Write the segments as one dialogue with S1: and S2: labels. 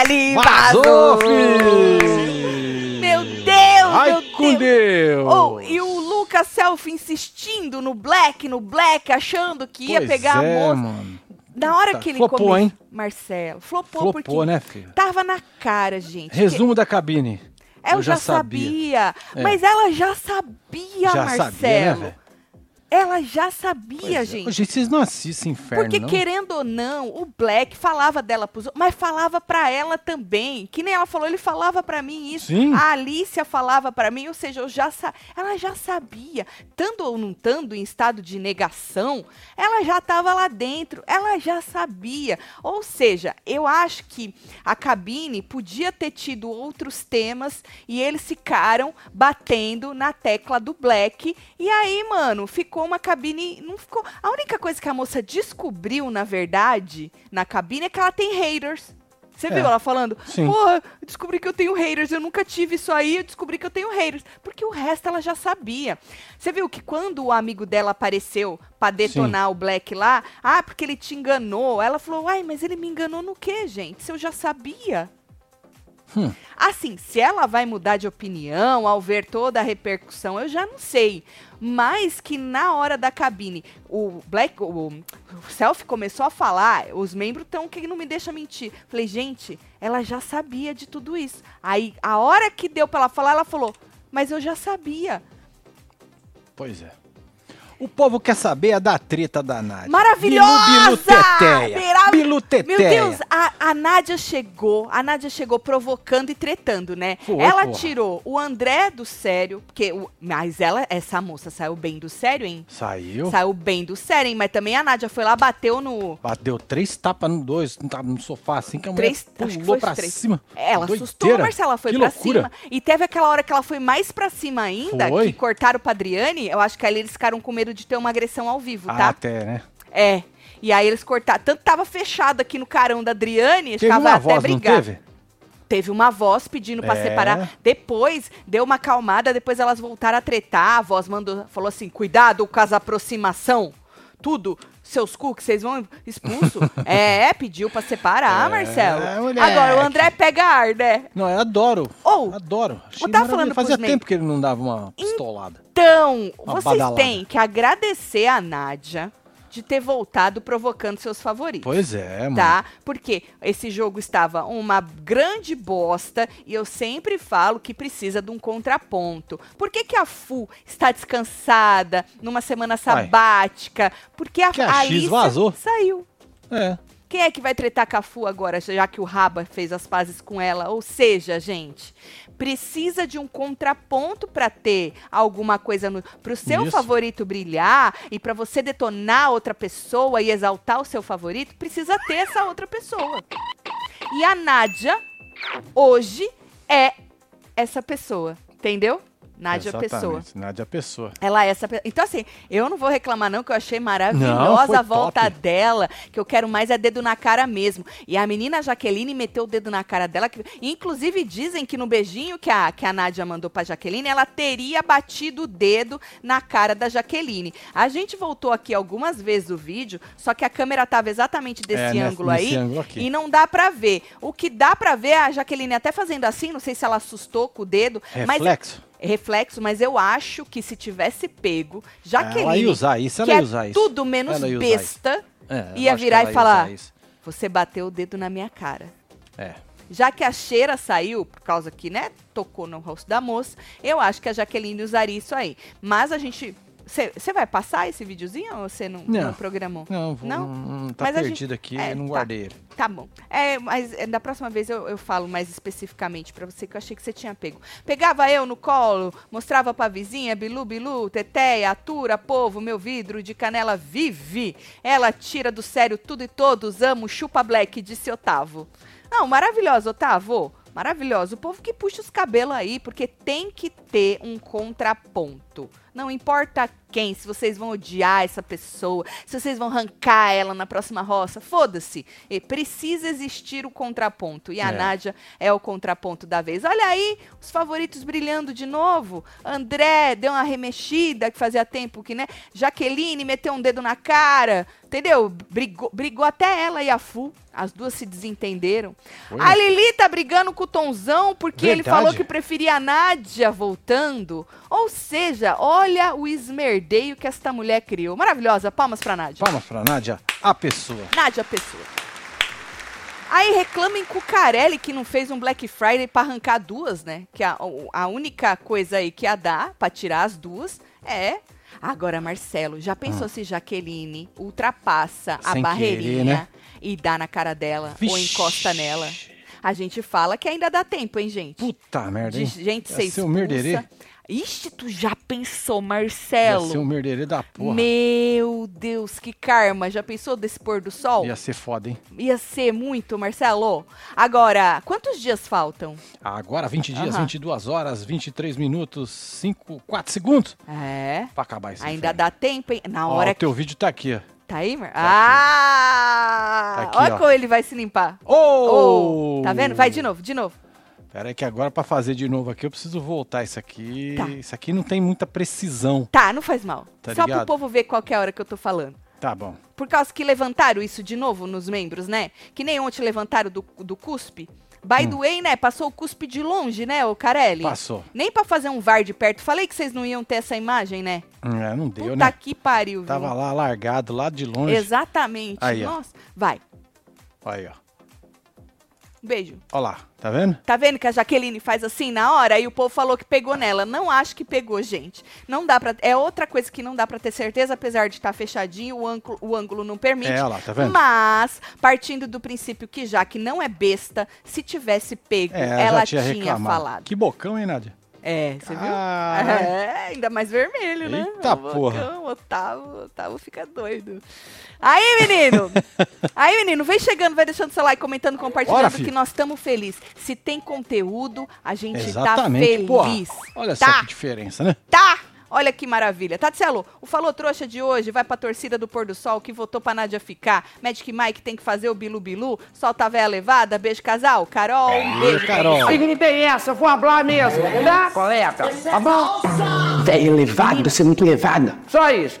S1: ali,
S2: Vazou!
S1: Meu Deus,
S2: Ai,
S1: meu
S2: com
S1: Deus.
S2: Deus!
S1: Oh, e o Lucas Selfie insistindo no Black, no Black, achando que ia
S2: Pois
S1: pegar
S2: é,
S1: a moça.
S2: mano.
S1: Na hora
S2: Puta,
S1: que ele
S2: flopou,
S1: come-
S2: hein?
S1: Marcelo, flopou,
S2: Flopou,
S1: porque
S2: né, filho?
S1: tava na cara, gente.
S2: Resumo da cabine.
S1: Que- Eu, já sabia.
S2: É.
S1: Mas ela já sabia,
S2: Já
S1: Marcelo.
S2: sabia, né?
S1: Ela já sabia,
S2: Pois é.
S1: gente.
S2: Gente, vocês não assistem Inferno,
S1: Porque,
S2: não?
S1: querendo ou não, o Black falava dela pros outros, mas falava pra ela também. Que nem ela falou, ele falava pra mim isso.
S2: Sim.
S1: A Alicia falava pra mim, ou seja, eu já sa... ela já sabia. Tando ou não estando em estado de negação, ela já estava lá dentro, ela já sabia. Ou seja, eu acho que a cabine podia ter tido outros temas e eles ficaram batendo na tecla do Black. E aí, mano, ficou uma cabine. Não ficou. A única coisa que a moça descobriu, na verdade, na cabine é que ela tem haters. Você
S2: É.
S1: viu ela falando?
S2: Sim.
S1: Porra, descobri que eu tenho haters, eu nunca tive isso aí, eu descobri que eu tenho haters. Porque o resto ela já sabia. Você viu que quando o amigo dela apareceu pra detonar o Black lá, ah, porque ele te enganou. Ela falou, ai, mas ele me enganou no quê, gente? Se eu já sabia.
S2: Hum.
S1: Assim, se ela vai mudar de opinião ao ver toda a repercussão, eu já não sei. Mas que na hora da cabine, o Black, o, o Selfie começou a falar, os membros estão que não me deixa mentir. Falei, gente, ela já sabia de tudo isso. Aí, a hora que deu pra ela falar, ela falou, mas eu já sabia.
S2: Pois é. O povo quer saber a da treta da Nádia.
S1: Maravilhosa!
S2: Bilu, bilu, teteia. Bilu, teteia.
S1: Meu Deus, a, a Nádia chegou, a Nádia chegou provocando e tretando, né?
S2: Foi,
S1: ela
S2: porra.
S1: tirou o André do sério, porque o, mas ela, essa moça saiu bem do sério, hein?
S2: Saiu.
S1: Saiu bem do sério, hein? Mas também a Nádia foi lá, bateu no.
S2: Bateu três tapas no dois, no, sofá, assim que a mulher
S1: Três, acho que
S2: pulou pra
S1: três.
S2: cima.
S1: Ela
S2: Doideira.
S1: assustou, Marcela, foi
S2: que
S1: pra
S2: loucura.
S1: cima. E teve aquela hora que ela foi mais pra cima ainda,
S2: Foi.
S1: que cortaram pra Adriane. Eu acho que ali eles ficaram com medo de ter uma agressão ao vivo,
S2: Ah,
S1: tá?
S2: até, né?
S1: É. E aí eles cortaram. Tanto tava fechado aqui no carão da Adriane,
S2: Teve uma
S1: até
S2: voz,
S1: brigar.
S2: teve?
S1: Teve uma voz pedindo pra
S2: É.
S1: separar. Depois, deu uma acalmada, depois elas voltaram a tretar. A voz mandou, falou assim: cuidado com as aproximação. Tudo, seus cu que vocês vão expulso. é, pediu pra separar,
S2: É,
S1: Marcelo.
S2: moleque.
S1: Agora, o André pega ar, né?
S2: Não, eu adoro.
S1: Ou,
S2: Adoro. Achei
S1: eu tava
S2: maravilhoso.
S1: falando
S2: Fazia tempo que ele não dava uma pistolada.
S1: então,
S2: Uma
S1: vocês
S2: badalada.
S1: têm que agradecer a Nádia de ter voltado provocando seus favoritos.
S2: Pois é, mano.
S1: tá? Porque esse jogo estava uma grande bosta e eu sempre falo que precisa de um contraponto. Por que, que a Fu está descansada numa semana sabática? Porque a,
S2: Que a
S1: a
S2: X
S1: Alicia
S2: vazou.
S1: saiu.
S2: É.
S1: Quem é que vai tretar com a Fu agora, já que o Raba fez as pazes com ela? Ou seja, gente, precisa de um contraponto para ter alguma coisa no, pro seu
S2: Isso.
S1: favorito brilhar e para você detonar outra pessoa e exaltar o seu favorito, precisa ter essa outra pessoa. E a Nádia hoje é essa pessoa, entendeu? Nádia Pessoa.
S2: Exatamente, Nádia Pessoa.
S1: Ela é essa pessoa. Então, assim, eu não vou reclamar, não, que eu achei
S2: Não,
S1: maravilhosa
S2: foi
S1: a volta
S2: top.
S1: dela. Que eu quero mais é dedo na cara mesmo. E a menina Jaqueline meteu o dedo na cara dela. Que, inclusive, dizem que no beijinho que a, que a Nádia mandou pra Jaqueline, ela teria batido o dedo na cara da Jaqueline. A gente voltou aqui algumas vezes o vídeo, só que a câmera tava exatamente desse
S2: É, nesse-
S1: ângulo
S2: nesse
S1: aí.
S2: ângulo aqui.
S1: E não dá pra ver. O que dá pra ver é a Jaqueline até fazendo assim, não sei se ela assustou com o dedo. Mas
S2: Reflexo.
S1: mas eu acho que se tivesse pego, Jaqueline,
S2: ela ia usar isso, ela
S1: que
S2: ia
S1: é
S2: usar isso.
S1: tudo menos
S2: ia
S1: besta,
S2: É,
S1: ia virar e falar- você bateu o dedo na minha cara.
S2: É.
S1: Já que a cheira saiu, por causa que, né, tocou no rosto da moça, eu acho que a Jaqueline usaria isso aí. Mas a gente. Você vai passar esse videozinho ou você não, não.
S2: Não.
S1: programou?
S2: Não, vou,
S1: Não?
S2: não, tá
S1: Mas a gente-
S2: perdido aqui,
S1: é,
S2: eu não
S1: tá.
S2: guardei ele.
S1: Tá bom. É, mas é, da próxima vez eu, eu falo mais especificamente pra você, que eu achei que você tinha pego. Pegava eu no colo, mostrava pra vizinha, Bilu, Bilu, Teteia, Atura, Povo, meu vidro de canela vive. Ela tira do sério tudo e todos, amo, chupa black, disse Otávio. Não, maravilhoso, Otávio. Maravilhoso. O povo que puxa os cabelos aí, porque tem que ter um contraponto. Não importa quem, se vocês vão odiar essa pessoa, se vocês vão arrancar ela na próxima roça, foda-se. E Precisa existir o contraponto. E a
S2: É.
S1: Nádia é o contraponto da vez. Olha aí, os favoritos brilhando de novo. André deu uma remexida, que fazia tempo que, né? Jaqueline meteu um dedo na cara, entendeu? Brigou, brigou até ela e a Fu. As duas se desentenderam.
S2: Foi.
S1: A Lili tá brigando com o Tonzão porque ele
S2: Verdade.
S1: falou que preferia a Nádia voltando. Ou seja, olha o esmerdeio que esta mulher criou. Maravilhosa, palmas pra Nádia.
S2: Palmas pra Nádia, a pessoa.
S1: Nádia Pessoa. Aí reclamem com o Carelli que não fez um Black Friday pra arrancar duas, né? Que a, a única coisa aí que ia dar pra tirar as duas é. Agora, Marcelo, já pensou se Jaqueline ultrapassa a
S2: Ah. Sem
S1: barreirinha
S2: querer, né?
S1: e dá na cara dela ou
S2: Vixe.
S1: encosta nela? A gente fala que ainda dá tempo, hein, gente?
S2: Puta merda,
S1: De
S2: hein?
S1: gente
S2: Ia
S1: ser
S2: ser um merderê.
S1: Ixi, tu já pensou,
S2: Ia
S1: Marcelo?
S2: ser um merderê da porra.
S1: Meu Deus, que karma. Já pensou desse pôr do sol?
S2: Ia ser foda, hein?
S1: Ia ser muito, Marcelo. Agora, quantos dias faltam?
S2: Agora 20 dias,
S1: Aham.
S2: 22 horas, 23 minutos, 5, 4 segundos
S1: É.
S2: pra acabar isso.
S1: Ainda dá tempo, hein? Na hora
S2: Ó, o
S1: que.
S2: teu vídeo tá aqui, ó.
S1: Tá aí, Mar?
S2: aqui.
S1: Ah!
S2: Tá aqui,
S1: Olha
S2: ó.
S1: como ele vai se limpar.
S2: Ô!
S1: Oh, tá vendo? Vai de novo, de novo.
S2: Pera aí que agora pra fazer de novo aqui eu preciso voltar isso aqui.
S1: Tá.
S2: Isso aqui não tem muita precisão.
S1: Tá, não faz mal.
S2: Tá
S1: Só
S2: ligado?
S1: pro povo ver qual é a hora que eu tô falando.
S2: Tá bom.
S1: Por causa que levantaram isso de novo nos membros, né? Que nem ontem levantaram do, do cuspe. By the way, né? Passou o cuspe de longe, né, o Carelli?
S2: Hum. Passou.
S1: Nem pra fazer um VAR de perto. Falei que vocês não iam ter essa imagem, né?
S2: É, não deu,
S1: Puta
S2: né?
S1: que pariu, viu?
S2: Tava lá largado, lá de longe.
S1: Exatamente.
S2: Aí, ó.
S1: Nossa. Vai.
S2: Aí, ó.
S1: Beijo.
S2: Ó lá, tá vendo?
S1: Tá vendo que a Jaqueline faz assim na hora e o povo falou que pegou nela? Não acho que pegou, gente. Não dá para É outra coisa que não dá pra ter certeza, apesar de estar fechadinho, o ângulo, o ângulo não permite.
S2: É, lá, tá vendo?
S1: Mas, partindo do princípio que Jaque não é besta, se tivesse pego,
S2: É,
S1: ela
S2: já tinha,
S1: tinha falado.
S2: Que bocão, hein, Nádia?
S1: É, você viu?
S2: Caralho.
S1: É, ainda mais vermelho, né?
S2: Eita
S1: O
S2: porra.
S1: bocão, Otávio, Otávio fica doido. Aí, menino! Aí, menino, vem chegando, vai deixando seu like, comentando, compartilhando,
S2: Bora,
S1: que nós estamos felizes. Se tem conteúdo, a gente
S2: Exatamente,
S1: tá
S2: porra.
S1: feliz.
S2: Olha
S1: tá,
S2: só que diferença, né?
S1: tá! Olha que maravilha. Tatielo, o Falou Trouxa de hoje vai pra torcida do Pôr do Sol que votou pra Nádia ficar. Magic Mike tem que fazer o Bilu Bilu. Solta a véia levada. Beijo, casal. Carol, um beijo.
S2: Carol.
S3: tem essa, eu vou falar mesmo, tá? Coleta, tá bom?
S4: Velho elevado, você é muito elevado.
S3: Só isso.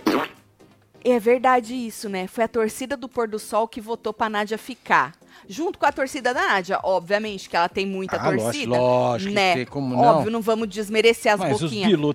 S1: É verdade isso, né? Foi a torcida do Pôr do Sol que votou pra Nádia ficar. Junto com a torcida da Nádia, obviamente, que ela tem muita
S2: Ah, lógico,
S1: torcida.
S2: lógico que
S1: né?
S2: tem, como não?
S1: Óbvio, não vamos desmerecer as
S2: Mas os
S1: boquinhas.
S2: Bilu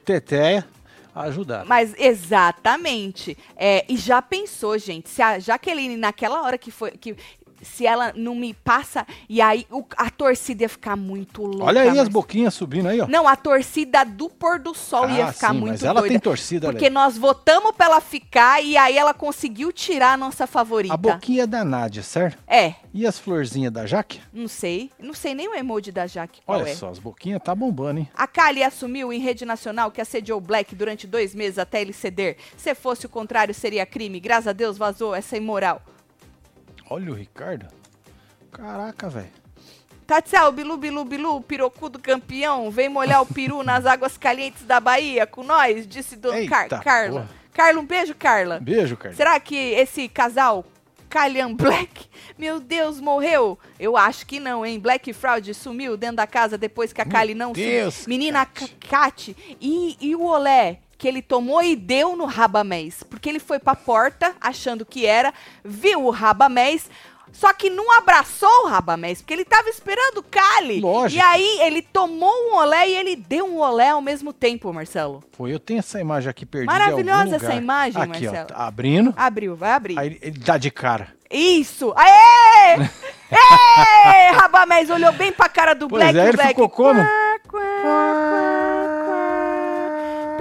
S2: Ajudaram.
S1: Mas exatamente. É, e já pensou, gente, se a Jaqueline, naquela hora que foi. Que, se ela não me passa. E aí o- a torcida ia ficar muito louca.
S2: Olha aí as
S1: Marcelo.
S2: boquinhas subindo aí, ó.
S1: Não, a torcida do pôr do sol ia
S2: Ah,
S1: ficar
S2: sim,
S1: muito
S2: mas ela
S1: doida.
S2: tem torcida,
S1: Porque
S2: Lê.
S1: nós votamos pra ela ficar e aí ela conseguiu tirar a nossa favorita.
S2: A boquinha da Nádia, certo?
S1: É,
S2: E as florzinhas da Jaque?
S1: não sei. Não sei nem o emoji da Jaque
S2: Olha
S1: é.
S2: só, as boquinhas tá bombando, hein?
S1: A Kali assumiu em rede nacional que assediou o Black durante dois meses até ele ceder. Se fosse o contrário, seria crime. Graças a Deus vazou essa imoral.
S2: Olha o Ricardo. Caraca, velho.
S1: Tatiel, Bilu, Bilu, Bilu, pirocudo campeão, vem molhar o peru nas águas calientes da Bahia com nós, disse Dona Car Carla.
S2: porra.
S1: Carla, um beijo, Carla.
S2: Beijo, Carlos.
S1: Será que esse casal, Kalyan Black, meu Deus, morreu? Eu acho que não, hein? Black Fraud sumiu dentro da casa depois que a Kali não
S2: Deus,
S1: sumiu. Menina
S2: Kat.
S1: Kat. E, e o olé que ele tomou e deu no Rabamés. Porque ele foi pra porta achando que era, viu o Rabamés. Só que não abraçou o Rabamés, porque ele tava esperando o Kali.
S2: Lógico.
S1: E aí ele tomou um olé e ele deu um olé ao mesmo tempo, Marcelo.
S2: Foi, eu tenho essa imagem aqui perdida
S1: Maravilhosa essa imagem,
S2: aqui,
S1: Marcelo.
S2: ó, tá abrindo.
S1: Abriu, vai abrir.
S2: Aí ele- dá de cara.
S1: Isso! Aê! Ê! Rabamés olhou bem pra cara do
S2: Pois
S1: Black.
S2: é, ele
S1: Black.
S2: ficou como?
S1: Quá, quá, quá.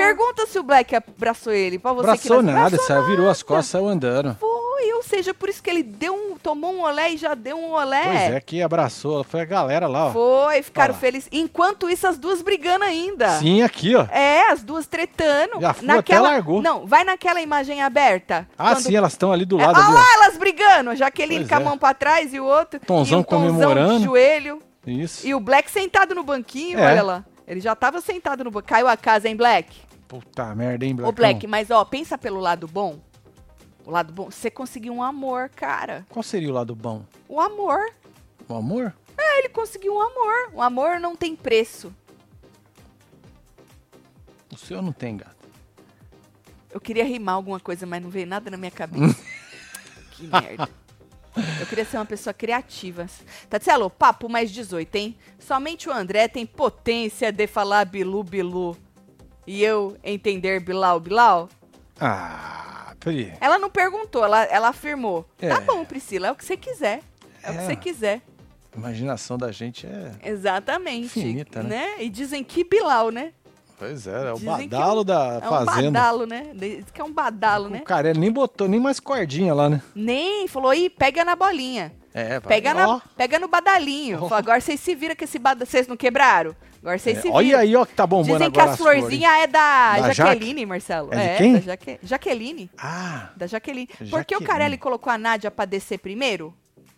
S1: Pergunta se o Black abraçou ele. Pra você que
S2: Abraçou
S1: não
S2: nada,
S1: abraçou
S2: saiu, virou as costas, saiu andando.
S1: Foi, ou seja, por isso que ele deu um, tomou um olé e já deu um olé.
S2: Pois é, que abraçou. Foi a galera lá, ó.
S1: Foi, ficaram felizes. Enquanto isso, as duas brigando ainda.
S2: Sim, aqui, ó.
S1: É, as duas tretando.
S2: Já foi, até largou.
S1: Não, vai naquela imagem aberta.
S2: Ah,
S1: Quando
S2: sim, elas estão ali do
S1: É,
S2: lado.
S1: olha
S2: ali, ó.
S1: lá elas brigando, Jaqueline
S2: Pois
S1: com a
S2: é.
S1: mão pra trás e o outro.
S2: Tonzão
S1: e o tonzão
S2: comemorando.
S1: de joelho.
S2: Isso.
S1: E o Black sentado no banquinho,
S2: É.
S1: olha lá. Ele já tava sentado no banco. Caiu a casa, hein, Black?
S2: Puta merda, hein,
S1: Ô,
S2: Blacão?
S1: Black, mas ó, pensa pelo lado bom. O lado bom, você conseguiu um amor, cara.
S2: Qual seria o lado bom?
S1: O amor.
S2: O amor?
S1: É, ele conseguiu um amor. O amor não tem preço.
S2: O seu não tem, gato.
S1: Eu queria rimar alguma coisa, mas não veio nada na minha cabeça. que merda. Eu queria ser uma pessoa criativa. Tatselo, papo mais 18, hein? Somente o André tem potência de falar bilu bilu. E eu entender bilau bilau?
S2: Ah, Pri.
S1: Ela não perguntou, ela, ela afirmou.
S2: É.
S1: Tá bom, Priscila, é o que você quiser. É, o que
S2: É.
S1: você quiser.
S2: A imaginação da gente é.
S1: Exatamente.
S2: Infinita, né?
S1: E dizem que bilau, né?
S2: Pois é, é o
S1: Dizem
S2: badalo
S1: é
S2: da
S1: É um
S2: fazenda.
S1: badalo, né? Diz que é um badalo,
S2: O
S1: né?
S2: cara, ele nem botou nem mais cordinha lá, né?
S1: Nem, falou, ih, pega na bolinha.
S2: É, vai.
S1: Pega, na, pega no badalinho.
S2: Ó.
S1: Falou, agora vocês se viram que esse badalo. Vocês não quebraram? Agora vocês
S2: é,
S1: se viram.
S2: olha aí, ó, que tá bombando
S1: Dizem que
S2: agora
S1: as florzinhas é da,
S2: Da
S1: Jaqueline, Marcelo.
S2: É de quem?
S1: da Jaque... Jaqueline.
S2: Ah,
S1: Da Jaqueline. Por que o
S2: Jaqueline.
S1: Carelli colocou a Nádia pra descer primeiro?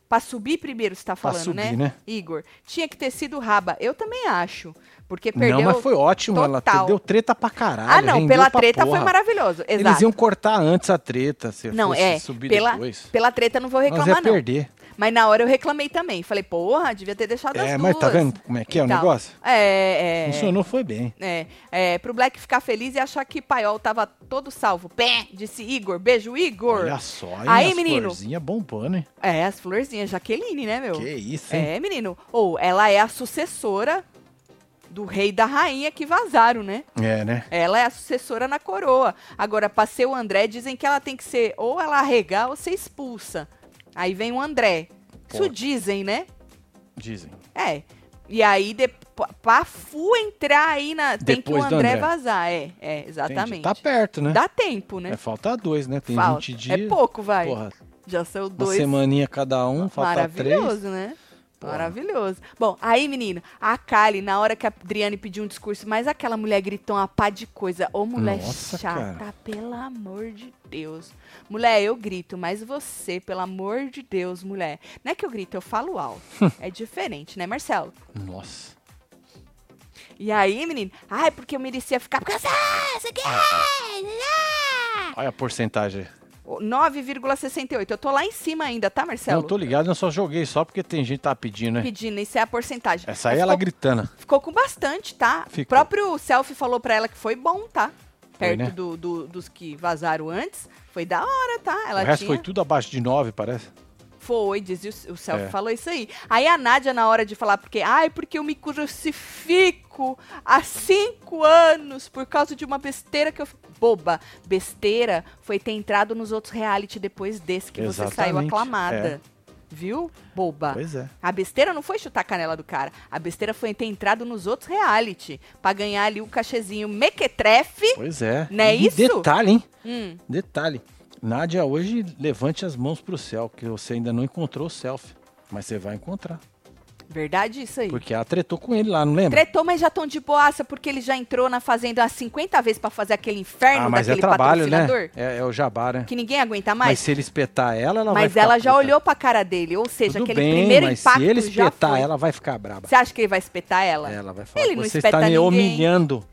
S1: Pra subir primeiro, você tá falando,
S2: subir,
S1: né?
S2: né?
S1: Igor. Tinha que ter sido raba. Eu também acho. Porque perdeu.
S2: não, mas foi ótimo. Ela
S1: total.
S2: deu treta pra caralho.
S1: ah, não. Pela treta foi
S2: porra.
S1: maravilhoso. Exato.
S2: Eles iam cortar antes a treta, se
S1: Não,
S2: fosse
S1: é.
S2: subir
S1: Pela,
S2: depois.
S1: pela treta não vou
S2: Nós
S1: reclamar,
S2: ia
S1: não.
S2: perder.
S1: Mas na hora eu reclamei também. Falei, porra, devia ter deixado as
S2: É,
S1: duas.
S2: mas tá vendo como é que é o
S1: e tal.
S2: negócio?
S1: É, é.
S2: Funcionou, foi bem.
S1: É, é, pro Black ficar feliz e achar que Paiol tava todo salvo. Pé, disse Igor. Beijo, Igor.
S2: Olha só, hein,
S1: Aí,
S2: as
S1: menino.
S2: florzinhas bombando, hein?
S1: É, as florzinhas, Jaqueline, né, meu?
S2: Que isso, hein?
S1: É, menino. Ou ela é a sucessora do rei e da rainha que vazaram, né?
S2: É, né?
S1: Ela é a sucessora na coroa. Agora, pra ser o André, dizem que ela tem que ser ou ela arregar ou ser expulsa. Aí vem o André. Isso
S2: Pô.
S1: dizem, né?
S2: Dizem.
S1: É. E aí, de, pra Fu entrar aí na. Tem que o
S2: Depois
S1: André,
S2: André.
S1: vazar. É, é,
S2: Entendi.
S1: exatamente.
S2: Tá perto, né?
S1: Dá tempo, né?
S2: É, falta dois, né? Tem
S1: Falta.
S2: 20 dias.
S1: É pouco, vai.
S2: Porra,
S1: Já são
S2: uma
S1: dois.
S2: semaninha cada um, falta três.
S1: Maravilhoso, né?
S2: Porra.
S1: Maravilhoso. Bom, aí, menino, a Kali, na hora que a Adriane pediu um discurso, mas aquela mulher gritou uma pá de coisa. Ô, mulher
S2: Nossa,
S1: chata,
S2: cara.
S1: pelo amor de Deus. Mulher, eu grito, mas você, pelo amor de Deus, mulher. Não é que eu grito, eu falo alto. é diferente, né, Marcelo?
S2: Nossa.
S1: E aí, menino, ai, porque eu merecia ficar. Porque ah, você quer?
S2: Olha a porcentagem.
S1: 9,68. Eu tô lá em cima ainda, tá, Marcelo?
S2: Não tô ligado, eu só joguei só porque tem gente que tá pedindo, né?
S1: Pedindo, isso é a porcentagem.
S2: Essa aí
S1: Mas
S2: ela
S1: ficou-
S2: gritando.
S1: Ficou com bastante, tá?
S2: Ficou.
S1: O próprio Selfie falou pra ela que foi bom, tá?
S2: Foi,
S1: Perto
S2: né?
S1: do, do- dos que vazaram antes. Foi da hora, tá? Ela
S2: o resto
S1: tinha...
S2: foi tudo abaixo de nove, parece.
S1: Foi, dizia o, o Selfie
S2: É.
S1: falou isso aí. Aí a Nádia, na hora de falar, porque, ai, porque eu me crucifico há cinco anos por causa de uma besteira que eu. fi-" Boba, besteira foi ter entrado nos outros reality depois desse que você saiu
S2: Exatamente,
S1: aclamada. Viu? Boba.
S2: Pois é.
S1: A besteira não foi chutar a canela do cara. A besteira foi ter entrado nos outros reality. Pra ganhar ali o cachezinho mequetrefe.
S2: Pois é.
S1: Não é
S2: e
S1: isso?
S2: detalhe, hein?
S1: Hum,
S2: Detalhe. Nádia, hoje levante as mãos pro céu, que você ainda não encontrou o selfie. Mas você vai encontrar.
S1: verdade isso aí.
S2: Porque ela tretou com ele lá, não lembra?
S1: Tretou, mas já tão de boaça, porque ele já entrou na fazenda umas 50 vezes pra fazer aquele inferno
S2: ah, mas é
S1: daquele
S2: trabalho, né? É, é o jabá, né?
S1: Que ninguém aguenta
S2: Mas,
S1: mais.
S2: se ele espetar ela, ela vai
S1: Mas ela já
S2: puta.
S1: olhou pra cara dele. Ou seja,
S2: Tudo
S1: aquele
S2: bem,
S1: primeiro
S2: mas
S1: impacto
S2: se ele espetar ela, vai ficar braba.
S1: Você acha que ele vai espetar ela?
S2: Ela vai falar
S1: Ele não
S2: você está me
S1: ninguém.
S2: humilhando.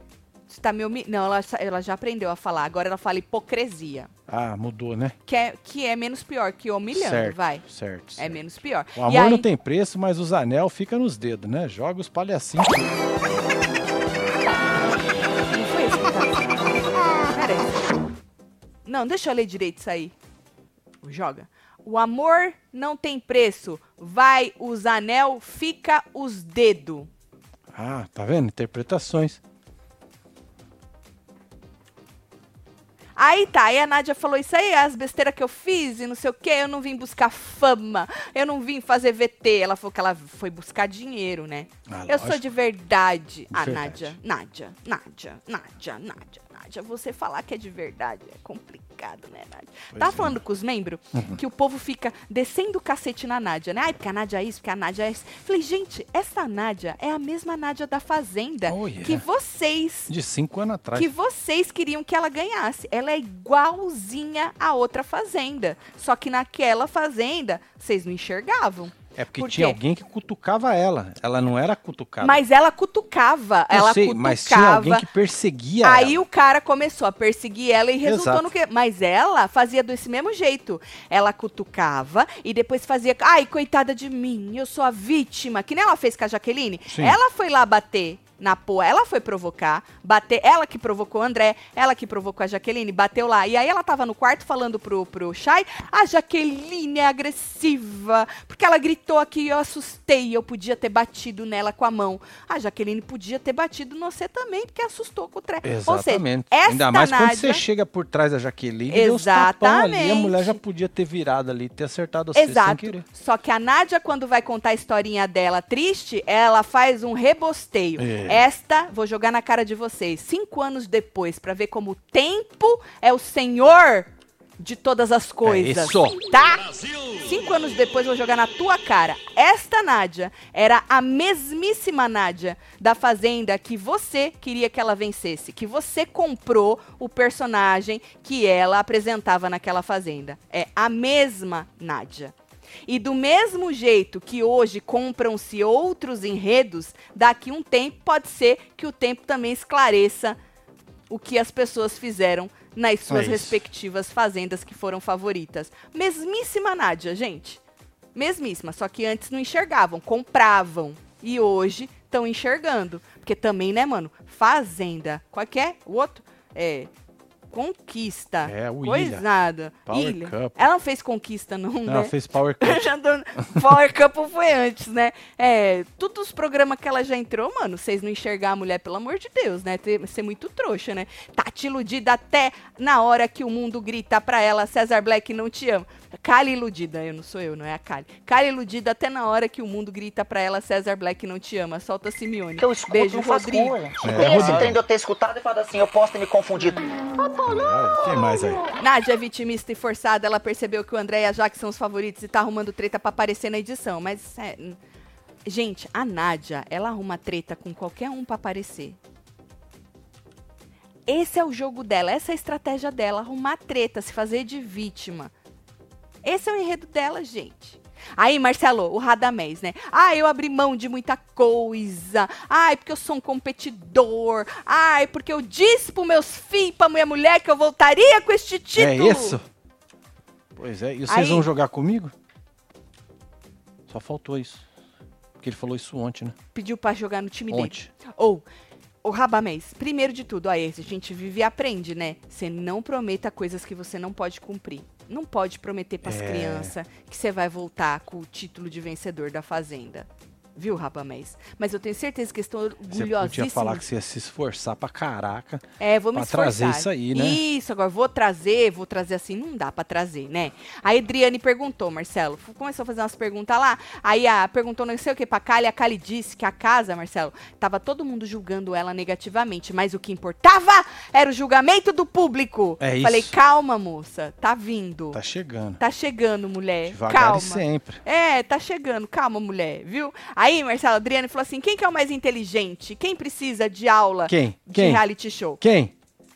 S1: Você tá me humi- Não, ela, ela já aprendeu a falar. Agora ela fala hipocrisia.
S2: Ah, mudou, né?
S1: Que é, que é menos pior que humilhando,
S2: certo,
S1: vai.
S2: certo,
S1: É
S2: certo.
S1: menos pior.
S2: O amor
S1: aí-
S2: não tem preço, mas os anel fica nos dedos, né? Joga os palhacinhos.
S1: Aí. Não, deixa eu ler direito isso aí. Joga. O amor não tem preço. Vai os anel, fica os dedos.
S2: Ah, tá vendo? Interpretações.
S1: Aí tá, aí a Nádia falou isso aí, as besteiras que eu fiz e não sei o que, eu não vim buscar fama, eu não vim fazer VT. Ela falou que ela foi buscar dinheiro, né?
S2: Ah,
S1: eu sou
S2: lógico.
S1: de verdade. Ah,
S2: verdade.
S1: Nádia, Nádia, Nádia, Nádia, Nádia, Nádia. Você falar que é de verdade é complicado, né, Nádia?
S2: Pois
S1: Tava
S2: é.
S1: falando com os membros que o povo fica descendo o cacete na Nádia, né? Ai, porque a Nádia é isso, porque a Nádia é isso. Falei, gente, essa Nádia é a mesma Nádia da Fazenda
S2: Oh, yeah.
S1: que vocês
S2: De cinco anos atrás.
S1: que vocês queriam que ela ganhasse. Ela é igualzinha a outra fazenda. Só que naquela fazenda, vocês não enxergavam.
S2: É porque
S1: Por
S2: tinha alguém que cutucava ela. Ela não era cutucada.
S1: Mas ela cutucava,
S2: Eu
S1: ela
S2: sei,
S1: cutucava.
S2: mas tinha alguém que perseguia
S1: Aí
S2: ela.
S1: o cara começou a perseguir ela e resultou
S2: Exato.
S1: no quê? Mas ela fazia desse mesmo jeito. Ela cutucava e depois fazia. Ai, coitada de mim, eu sou a vítima. Que nem ela fez com a Jaqueline.
S2: Sim.
S1: Ela foi lá bater na poa, ela foi provocar, bater, ela que provocou o André, ela que provocou a Jaqueline, bateu lá. E aí ela tava no quarto falando pro, pro Chay, a Jaqueline é agressiva, porque ela gritou aqui e eu assustei, eu podia ter batido nela com a mão. A Jaqueline podia ter batido no você também, porque assustou com o trem. Ou seja,
S2: Exatamente. Ainda mais quando
S1: Nádia-
S2: você chega por trás da Jaqueline e tapão ali, a
S1: Exatamente.
S2: mulher já podia ter virado ali, ter acertado sem
S1: Exato.
S2: querer.
S1: Só que a Nádia, quando vai contar a historinha dela triste, ela faz um rebosteio.
S2: É.
S1: Esta, vou jogar na cara de vocês, cinco anos depois, pra ver como o tempo é o senhor de todas as coisas.
S2: isso.
S1: Tá? Cinco anos depois, vou jogar na tua cara. Esta Nádia era a mesmíssima Nádia da Fazenda que você queria que ela vencesse. Que você comprou o personagem que ela apresentava naquela Fazenda. É a mesma Nádia. E do mesmo jeito que hoje compram-se outros enredos, daqui um tempo pode ser que o tempo também esclareça o que as pessoas fizeram nas suas
S2: É
S1: respectivas fazendas que foram favoritas. Mesmíssima Nádia, gente. Mesmíssima, só que antes não enxergavam, compravam. E hoje estão enxergando. Porque também, né, mano? Fazenda. Qual que é? O outro? É. Conquista.
S2: É, o
S1: Coisa
S2: Ilha.
S1: nada.
S2: Power
S1: Ilha.
S2: Cup.
S1: Ela não fez conquista, não,
S2: Não,
S1: né?
S2: ela fez Power
S1: tô- Power Couple foi antes, né? É, todos os programas que ela já entrou, mano, vocês não enxergar a mulher, pelo amor de Deus, né? Ter- Ser muito trouxa, né? Tá te iludida até na hora que o mundo grita pra ela, Cesar Black não te ama. Kali iludida, eu não sou eu, não é a Kali. Kali iludida até na hora que o mundo grita pra ela, Cesar Black não te ama. Solta Simeone.
S5: que eu escuto
S1: Beijo, Rodrigo.
S5: cor.
S2: É,
S5: Tem esse trem de eu ter escutado e falado assim, eu posso ter me confundido.
S2: Quem mais aí?
S1: Nádia é vitimista e forçada, ela percebeu que o André e a Jaque são os favoritos e tá arrumando treta pra aparecer na edição. Mas, é, gente, a Nádia, ela arruma treta com qualquer um pra aparecer. Esse é o jogo dela, essa é a estratégia dela, arrumar treta, se fazer de vítima. Esse é o enredo dela, gente. Aí, Marcelo, o Radamés, né? Ah, eu abri mão de muita coisa. Ai, porque eu sou um competidor. Ai, porque eu disse pros meus filhos, pra minha mulher, que eu voltaria com este
S2: É
S1: título.
S2: isso? Pois é. E vocês
S1: Aí-
S2: vão jogar comigo? Só faltou isso. Porque ele falou isso ontem, né?
S1: Pediu pra jogar no time dele.
S2: Ontem.
S1: Ou, o Rabamés, primeiro de tudo, aí, a gente vive e aprende, né? Você não prometa coisas que você não pode cumprir. Não pode prometer pras
S2: É.
S1: crianças que você vai voltar com o título de vencedor da Fazenda. Viu, Rabamés? Mas eu tenho certeza que estão
S2: Você podia
S1: orgulhosíssimos.
S2: falar que você ia se esforçar pra caraca.
S1: É, vou me
S2: pra
S1: esforçar.
S2: trazer isso aí, né?
S1: Isso, agora vou trazer, vou trazer assim, não dá pra trazer, né? A Adriane perguntou, Marcelo, começou a fazer umas perguntas lá, aí a perguntou não sei o que pra Kali, a Kali disse que a casa, Marcelo, tava todo mundo julgando ela negativamente, mas o que importava era o julgamento do público.
S2: É isso.
S1: Falei, calma, moça, tá vindo.
S2: Tá chegando.
S1: Tá chegando, mulher.
S2: Devagar
S1: calma.
S2: sempre.
S1: É, tá chegando. Calma, mulher, viu? Aí, Marcelo, a Adriane falou assim: quem que é o mais inteligente? Quem precisa de aula
S2: Quem?
S1: de
S2: Quem?
S1: reality show?
S2: Quem?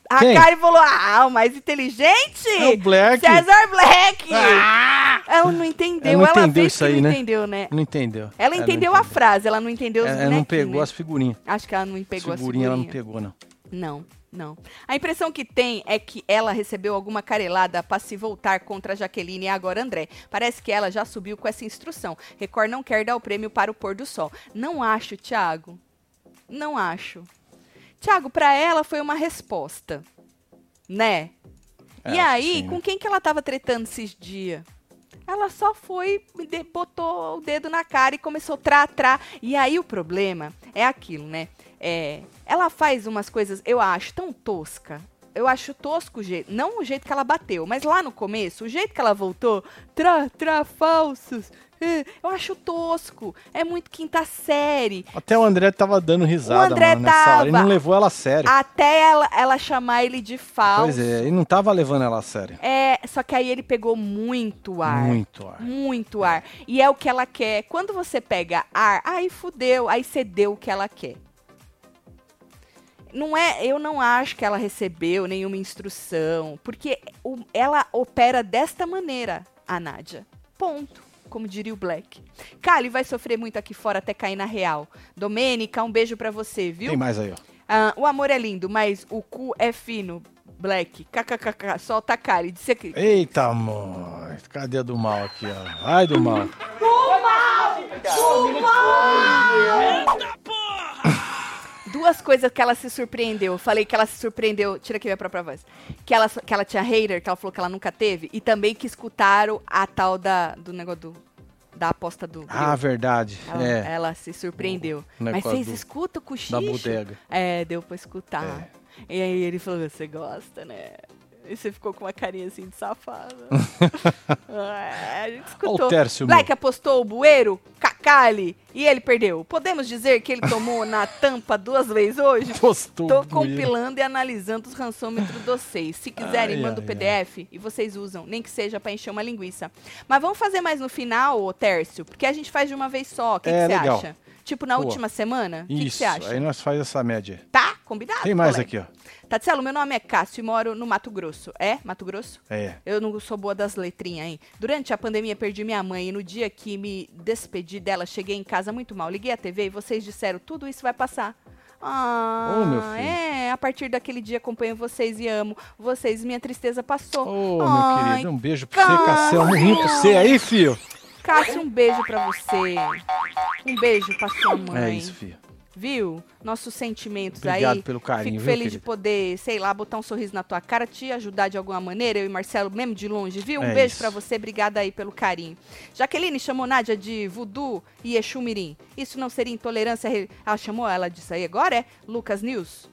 S1: A
S2: Quem?
S1: Kari falou: Ah, o mais inteligente?
S2: É o Black.
S1: Cesar Black!
S2: Ah!
S1: Ela não entendeu.
S2: Ela não
S1: ela
S2: entendeu
S1: fez
S2: isso
S1: que
S2: aí,
S1: não
S2: né?
S1: entendeu, né?
S2: Não entendeu.
S1: Ela entendeu a
S2: entendeu.
S1: frase, ela não entendeu os
S2: Ela, ela não pegou
S1: né?
S2: as figurinhas.
S1: Acho que ela não pegou
S2: As
S1: as
S2: figurinhas ela não pegou, não.
S1: Não, não. A impressão que tem é que ela recebeu alguma carelada para se voltar contra a Jaqueline e agora André. Parece que ela já subiu com essa instrução. Record não quer dar o prêmio para o pôr do sol. Não acho, Thiago. Não acho. Thiago, para ela foi uma resposta. Né?
S2: É,
S1: e aí,
S2: sim,
S1: com quem que ela tava tretando esses dias? Ela só foi, botou o dedo na cara e começou a trá, trá. E aí o problema é aquilo, né? É, ela faz umas coisas, eu acho, tão tosca. Eu acho tosco o jeito, não o jeito que ela bateu, mas lá no começo, o jeito que ela voltou, trá, trá, falsos. é, Eu acho tosco. É muito quinta série.
S2: Até o André tava dando risada,
S1: André
S2: mano, nessa hora. Ele
S1: tava.
S2: não levou ela a sério.
S1: Até ela, ela chamar ele de falso.
S2: Pois é, ele não tava levando ela a sério.
S1: É, só que aí ele pegou muito ar.
S2: Muito ar.
S1: Muito ar. E é o que ela quer. Quando você pega ar, aí fudeu, aí você deu o que ela quer. Não é, eu não acho que ela recebeu nenhuma instrução, porque o- ela opera desta maneira, a Nádia. Ponto. como diria o Black. Kali vai sofrer muito aqui fora até cair na real. Domênica, um beijo pra você, viu?
S2: Tem mais aí, ó.
S1: Ah, o amor é lindo, mas o cu é fino. Black, kkkk, solta a Kali. Disse aqui.
S2: Eita, amor. Cadê a do mal aqui, ó? Vai do mal.
S1: Duas coisas que ela se surpreendeu. Eu falei que ela se surpreendeu. Tira aqui minha própria voz. Que ela, que ela tinha hater, que ela falou que ela nunca teve. E também que escutaram a tal da, do negócio do, da aposta do.
S2: Ah,
S1: Rio.
S2: verdade.
S1: ela,
S2: é.
S1: ela se surpreendeu.
S2: O
S1: Mas vocês
S2: do-
S1: escutam o cochicho?
S2: da bodega.
S1: É, deu pra escutar. E aí ele falou, você gosta, né? E você ficou com uma carinha assim de safada. é, a gente escutou.
S2: Tércio,
S1: Black
S2: meu.
S1: apostou o bueiro, Cacali, e ele perdeu. Podemos dizer que ele tomou na tampa duas vezes hoje?
S2: Postou
S1: Tô
S2: o bueiro.
S1: compilando e analisando os rançômetros de vocês. Se quiserem,
S2: Ai,
S1: manda o
S2: ai,
S1: PDF e vocês usam, nem que seja pra encher uma linguiça. Mas vamos fazer mais no final, ô Tércio, porque a gente faz de uma vez só. O que
S2: É,
S1: você
S2: legal.
S1: acha? Tipo, na
S2: Boa.
S1: última semana? O que você acha?
S2: aí nós faz essa média.
S1: Tá? Combinado?
S2: Tem mais
S1: colega?
S2: aqui, ó.
S1: Tatselo, meu nome é Cássio e moro no Mato Grosso. É? Mato Grosso?
S2: É.
S1: Eu não sou boa das letrinhas, hein? Durante a pandemia perdi minha mãe e no dia que me despedi dela, cheguei em casa muito mal. Liguei a TV e vocês disseram, tudo isso vai passar. Ah,
S2: Ô, meu filho.
S1: é, a partir daquele dia acompanho vocês e amo vocês, minha tristeza passou.
S2: Ô, meu
S1: Ai,
S2: querido, um beijo pra você, Cassel. Um rim pra você aí, filho.
S1: Cássio, um beijo pra você. Um beijo pra sua mãe.
S2: É isso, filho.
S1: Viu? Nossos sentimentos
S2: Obrigado
S1: aí.
S2: pelo carinho,
S1: Fico
S2: viu,
S1: feliz de poder, sei lá, botar um sorriso na tua cara, te ajudar de alguma maneira, eu e Marcelo, mesmo de longe, viu? Um
S2: É
S1: beijo pra você, obrigada aí pelo carinho. Jaqueline chamou Nádia de voodoo e Exumirim. Isso não seria intolerância? re- Ela chamou ela disso aí agora, é? Lucas News?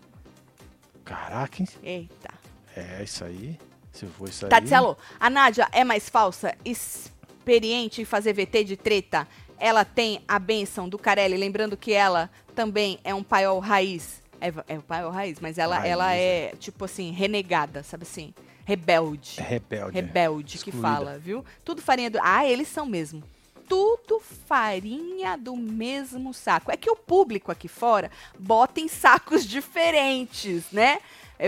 S2: Caraca, hein?
S1: Eita.
S2: É isso aí. Se for isso aí.
S1: Tatselo, a Nádia é mais falsa, experiente em fazer VT de treta. Ela tem a benção do Carelli, lembrando que ela também é um paiol raiz. É, é um paiol raiz, mas ela,
S2: Raiz,
S1: ela é, tipo assim, renegada, sabe assim? Rebelde.
S2: É rebelde.
S1: Rebelde que
S2: Excluída.
S1: fala, viu? Tudo farinha do. Ah, eles são mesmo. Tudo farinha do mesmo saco. É que o público aqui fora bota em sacos diferentes, né?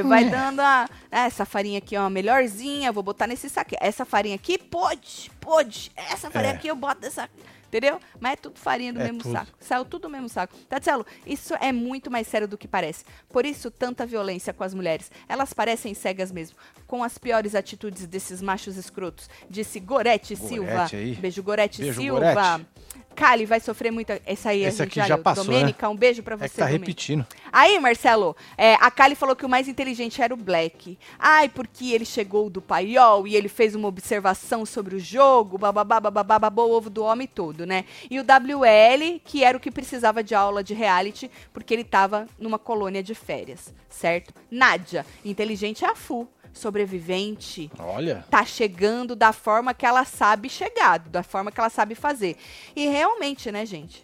S1: Vai
S2: É.
S1: dando a. ah, essa farinha aqui é uma melhorzinha, vou botar nesse saco. Essa farinha aqui, pode, pode. Essa farinha
S2: É.
S1: aqui eu boto nessa. Entendeu? Mas é tudo farinha do
S2: É
S1: mesmo
S2: tudo.
S1: saco. Saiu tudo do mesmo saco. Tatselo, isso é muito mais sério do que parece. Por isso, tanta violência com as mulheres. Elas parecem cegas mesmo. Com as piores atitudes desses machos escrotos. Disse Gorete,
S2: Gorete
S1: Silva.
S2: aí.
S1: Beijo, Gorete
S2: Beijo,
S1: Silva.
S2: Gorete.
S1: Kali vai sofrer muito. Essa aí
S2: Esse
S1: gente
S2: aqui já passou, né?
S1: Domênica, um beijo pra você.
S2: É tá
S1: Domênica.
S2: repetindo.
S1: Aí, Marcelo, é, a Kali falou que o mais inteligente era o Black. Ai, porque ele chegou do paiol e ele fez uma observação sobre o jogo, bababá, bababá, babou o ovo do homem todo, né? E o WL, que era o que precisava de aula de reality, porque ele tava numa colônia de férias, certo? Nádia, inteligente é a Fu, sobrevivente,
S2: Olha.
S1: tá chegando da forma que ela sabe chegar, da forma que ela sabe fazer. E realmente, né, gente?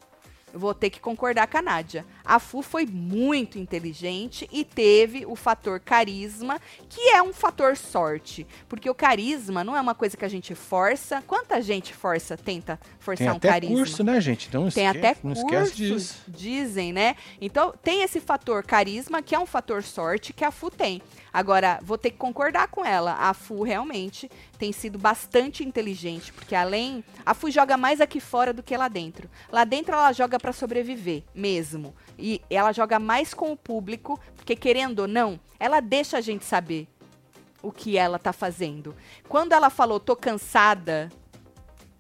S1: Eu vou ter que concordar com a Nádia. A Fu foi muito inteligente e teve o fator carisma, que é um fator sorte. Porque o carisma não é uma coisa que a gente força. Quanta gente força, tenta forçar
S2: Tem
S1: um
S2: até
S1: carisma?
S2: curso, né, gente? Então
S1: Tem
S2: esque-
S1: até
S2: não
S1: curso,
S2: esquece disso.
S1: dizem, né? Então, tem esse fator carisma, que é um fator sorte, que a Fu tem. Agora, vou ter que concordar com ela. A Fu realmente tem sido bastante inteligente, porque além. A Fu joga mais aqui fora do que lá dentro. Lá dentro ela joga pra sobreviver mesmo. E ela joga mais com o público, porque querendo ou não, ela deixa a gente saber o que ela tá fazendo. Quando ela falou, tô cansada.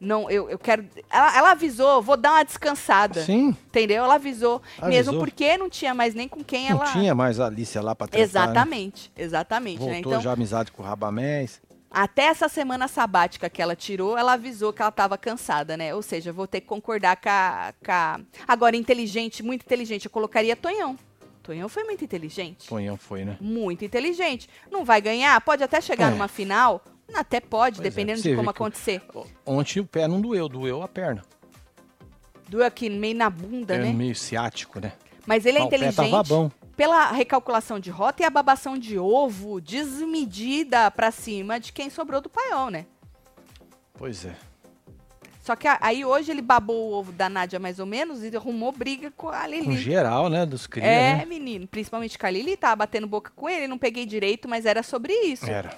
S1: Não, eu, eu quero. Ela, ela avisou, vou dar uma descansada.
S2: Sim,
S1: Entendeu? Ela avisou,
S2: Avisou.
S1: Mesmo porque não tinha mais nem com quem
S2: não
S1: ela.
S2: tinha mais a Alice lá pra tretar, né?
S1: Exatamente, exatamente. né?
S2: Voltou
S1: Então,
S2: já amizade com o Rabamés.
S1: até essa semana sabática que ela tirou, ela avisou que ela estava cansada, né? Ou seja, vou ter que concordar com a, com a- Agora, inteligente, muito inteligente, eu colocaria Tonhão. Tonhão foi muito inteligente.
S2: Tonhão foi, né?
S1: Muito inteligente. Não vai ganhar, pode até chegar
S2: É.
S1: numa final. Até pode,
S2: Pois é,
S1: dependendo
S2: você
S1: de como acontecer.
S2: Ontem o pé não doeu, doeu a perna.
S1: Doeu aqui meio na bunda,
S2: É
S1: né?
S2: meio ciático, né?
S1: Mas ele é
S2: Mas o pé
S1: inteligente.
S2: tava bom.
S1: pela recalculação de rota e a babação de ovo desmedida pra cima de quem sobrou do paiol, né?
S2: Pois é.
S1: Só que aí hoje ele babou o ovo da Nádia mais ou menos e arrumou briga com a
S2: Com
S1: Lili.
S2: geral, né? Dos cria,
S1: É,
S2: né?
S1: menino, principalmente com a Lili, tava batendo boca com ele, não peguei direito, mas era sobre isso.
S2: Era.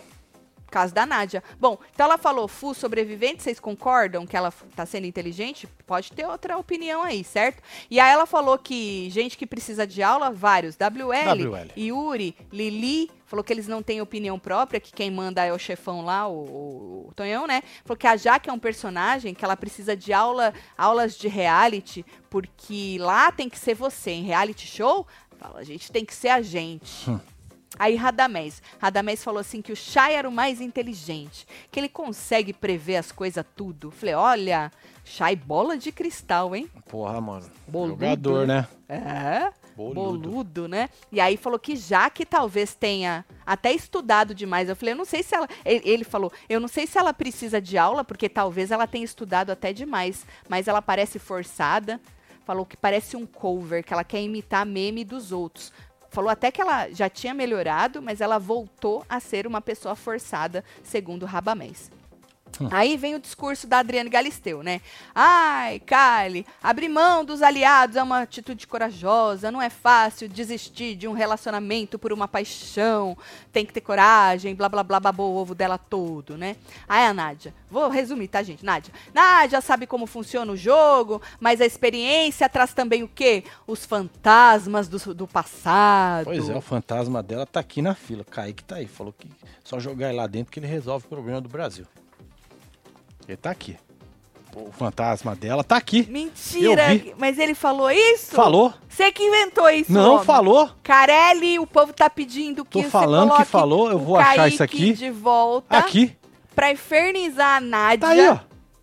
S1: Caso da Nádia. Bom, então ela falou, Fu sobrevivente, vocês concordam que ela tá sendo inteligente? Pode ter outra opinião aí, certo? E aí ela falou que gente que precisa de aula, vários. WL,
S2: WL.
S1: Yuri, Lili, falou que eles não têm opinião própria, que quem manda é o chefão lá, o, o, o Tonhão, né? Falou que a Jaque é um personagem que ela precisa de aula, aulas de reality, porque lá tem que ser você. Em reality show, fala, a gente tem que ser a gente. Aí Radamés. Radamés falou assim que o Shai era o mais inteligente, que ele consegue prever as coisas tudo. Falei, olha, Shai bola de cristal, hein?
S2: Porra, mano.
S1: Boludo,
S2: Jogador, né?
S1: É.
S2: Boludo.
S1: Boludo, né? E aí falou que já que talvez tenha até estudado demais. Eu falei, eu não sei se ela. Ele, ele falou, eu não sei se ela precisa de aula, porque talvez ela tenha estudado até demais. Mas ela parece forçada. Falou que parece um cover, que ela quer imitar meme dos outros. Falou até que ela já tinha melhorado, mas ela voltou a ser uma pessoa forçada, segundo Rabamés. Aí vem o discurso da Adriane Galisteu, né? Ai, Kylie, abrir mão dos aliados é uma atitude corajosa, não é fácil desistir de um relacionamento por uma paixão, tem que ter coragem, blá blá blá, babou o ovo dela todo, né? Aí a Nádia, vou resumir, tá, gente? Nádia, Nádia sabe como funciona o jogo, mas a experiência traz também o quê? Os fantasmas do, do passado.
S2: Pois é, o fantasma dela tá aqui na fila. Kaique tá aí. Falou que só jogar ele lá dentro que ele resolve o problema do Brasil. Ele tá aqui. O fantasma dela tá aqui.
S1: Mentira, mas ele falou isso?
S2: Falou?
S1: Você que inventou isso,
S2: Não,
S1: homem.
S2: falou.
S1: Carelli, o povo tá pedindo que
S2: Tô
S1: você
S2: falando que falou, eu vou achar isso aqui.
S1: de volta
S2: Aqui.
S1: pra infernizar a Nádia.
S2: Tá aí, ó.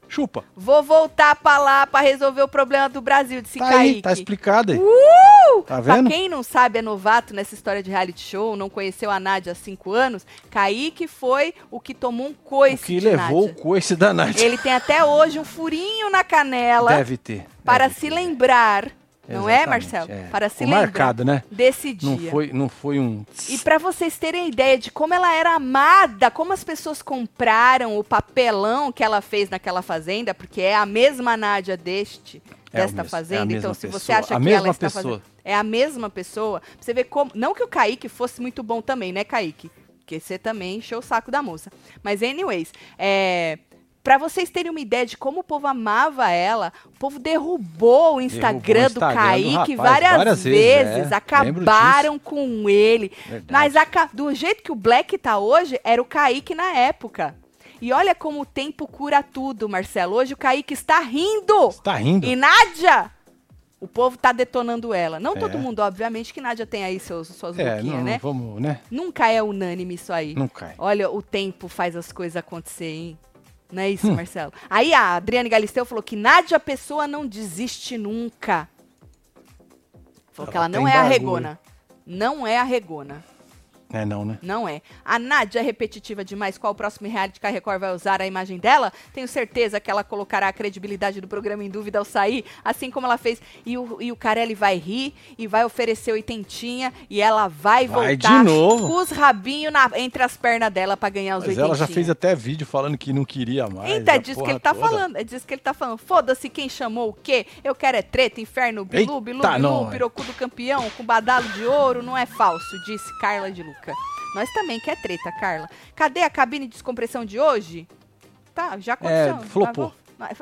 S2: Chupa.
S1: Vou voltar pra lá pra resolver o problema do Brasil, disse
S2: Tá
S1: Kaique.
S2: aí, tá explicado aí.
S1: Uh!
S2: Tá
S1: Pra
S2: vendo?
S1: quem não sabe, é novato nessa história de reality show, não conheceu a Nádia há cinco anos, Kaique foi o que tomou um
S2: O
S1: coice
S2: que
S1: de
S2: levou
S1: Nádia.
S2: o coice da Nádia.
S1: Ele tem até hoje um furinho na canela
S2: Deve ter.
S1: para
S2: deve
S1: se
S2: ter.
S1: lembrar, não é,
S2: Exatamente,
S1: Marcelo?
S2: é.
S1: Para se
S2: Ficou
S1: lembrar
S2: marcado, né?
S1: desse
S2: Não
S1: dia.
S2: foi, não foi um...
S1: E pra vocês terem ideia de como ela era amada, como as pessoas compraram o papelão que ela fez naquela fazenda, porque é a mesma Nádia deste,
S2: É o
S1: desta
S2: mesmo, é
S1: fazenda.
S2: mesma
S1: então, se você
S2: pessoa,
S1: acha
S2: a
S1: que ela está
S2: pessoa.
S1: fazendo. É a mesma pessoa. Pra você ver como. Não que o Kaique fosse muito bom também, né, Kaique? Porque você também encheu o saco da moça. Mas, anyways, é. Pra vocês terem uma ideia de como o povo amava ela, o povo derrubou o Instagram,
S2: o
S1: do
S2: Instagram do
S1: Kaique
S2: rapaz
S1: várias,
S2: várias vezes,
S1: vezes.
S2: é.
S1: Acabaram com ele.
S2: Verdade.
S1: Mas a do jeito que o Black tá hoje, era o Kaique na época. E olha como o tempo cura tudo, Marcelo. Hoje o Kaique está rindo.
S2: Tá rindo?
S1: E Nádia, o povo tá detonando ela. Não
S2: É.
S1: todo mundo, obviamente, que Nádia tem aí seus, suas
S2: É,
S1: boquinhas,
S2: não,
S1: né?
S2: vamos, né?
S1: Nunca é unânime isso aí.
S2: Não cai.
S1: Olha, o tempo faz as coisas acontecer, hein? Não é
S2: Hum.
S1: isso, Marcelo? Aí a Adriane Galisteu falou que Nádia Pessoa não desiste nunca. Falou que
S2: Ela
S1: ela não é a regona. Não é a regona.
S2: É não, né?
S1: Não é. A Nádia é repetitiva demais. Qual o próximo reality que a Record vai usar a imagem dela? Tenho certeza que ela colocará a credibilidade do programa em dúvida ao sair, assim como ela fez. E o, e o Carelli vai rir e vai oferecer oitentinha e ela vai,
S2: Vai
S1: voltar
S2: de novo.
S1: com os rabinhos na- entre as pernas dela pra ganhar os
S2: Mas
S1: oitentinha.
S2: ela já fez até vídeo falando que não queria mais.
S1: Eita,
S2: a
S1: é disso que ele tá
S2: toda.
S1: falando. É disso que ele tá falando. Foda-se quem chamou o quê? Eu quero é treta, inferno, bilu,
S2: Eita,
S1: bilu, bilu,
S2: não.
S1: pirocu do campeão, com badalo de ouro, não é falso, disse Carla de Nós também quer treta, Carla. Cadê a cabine de descompressão de hoje? Tá, já aconteceu.
S2: É, flopou.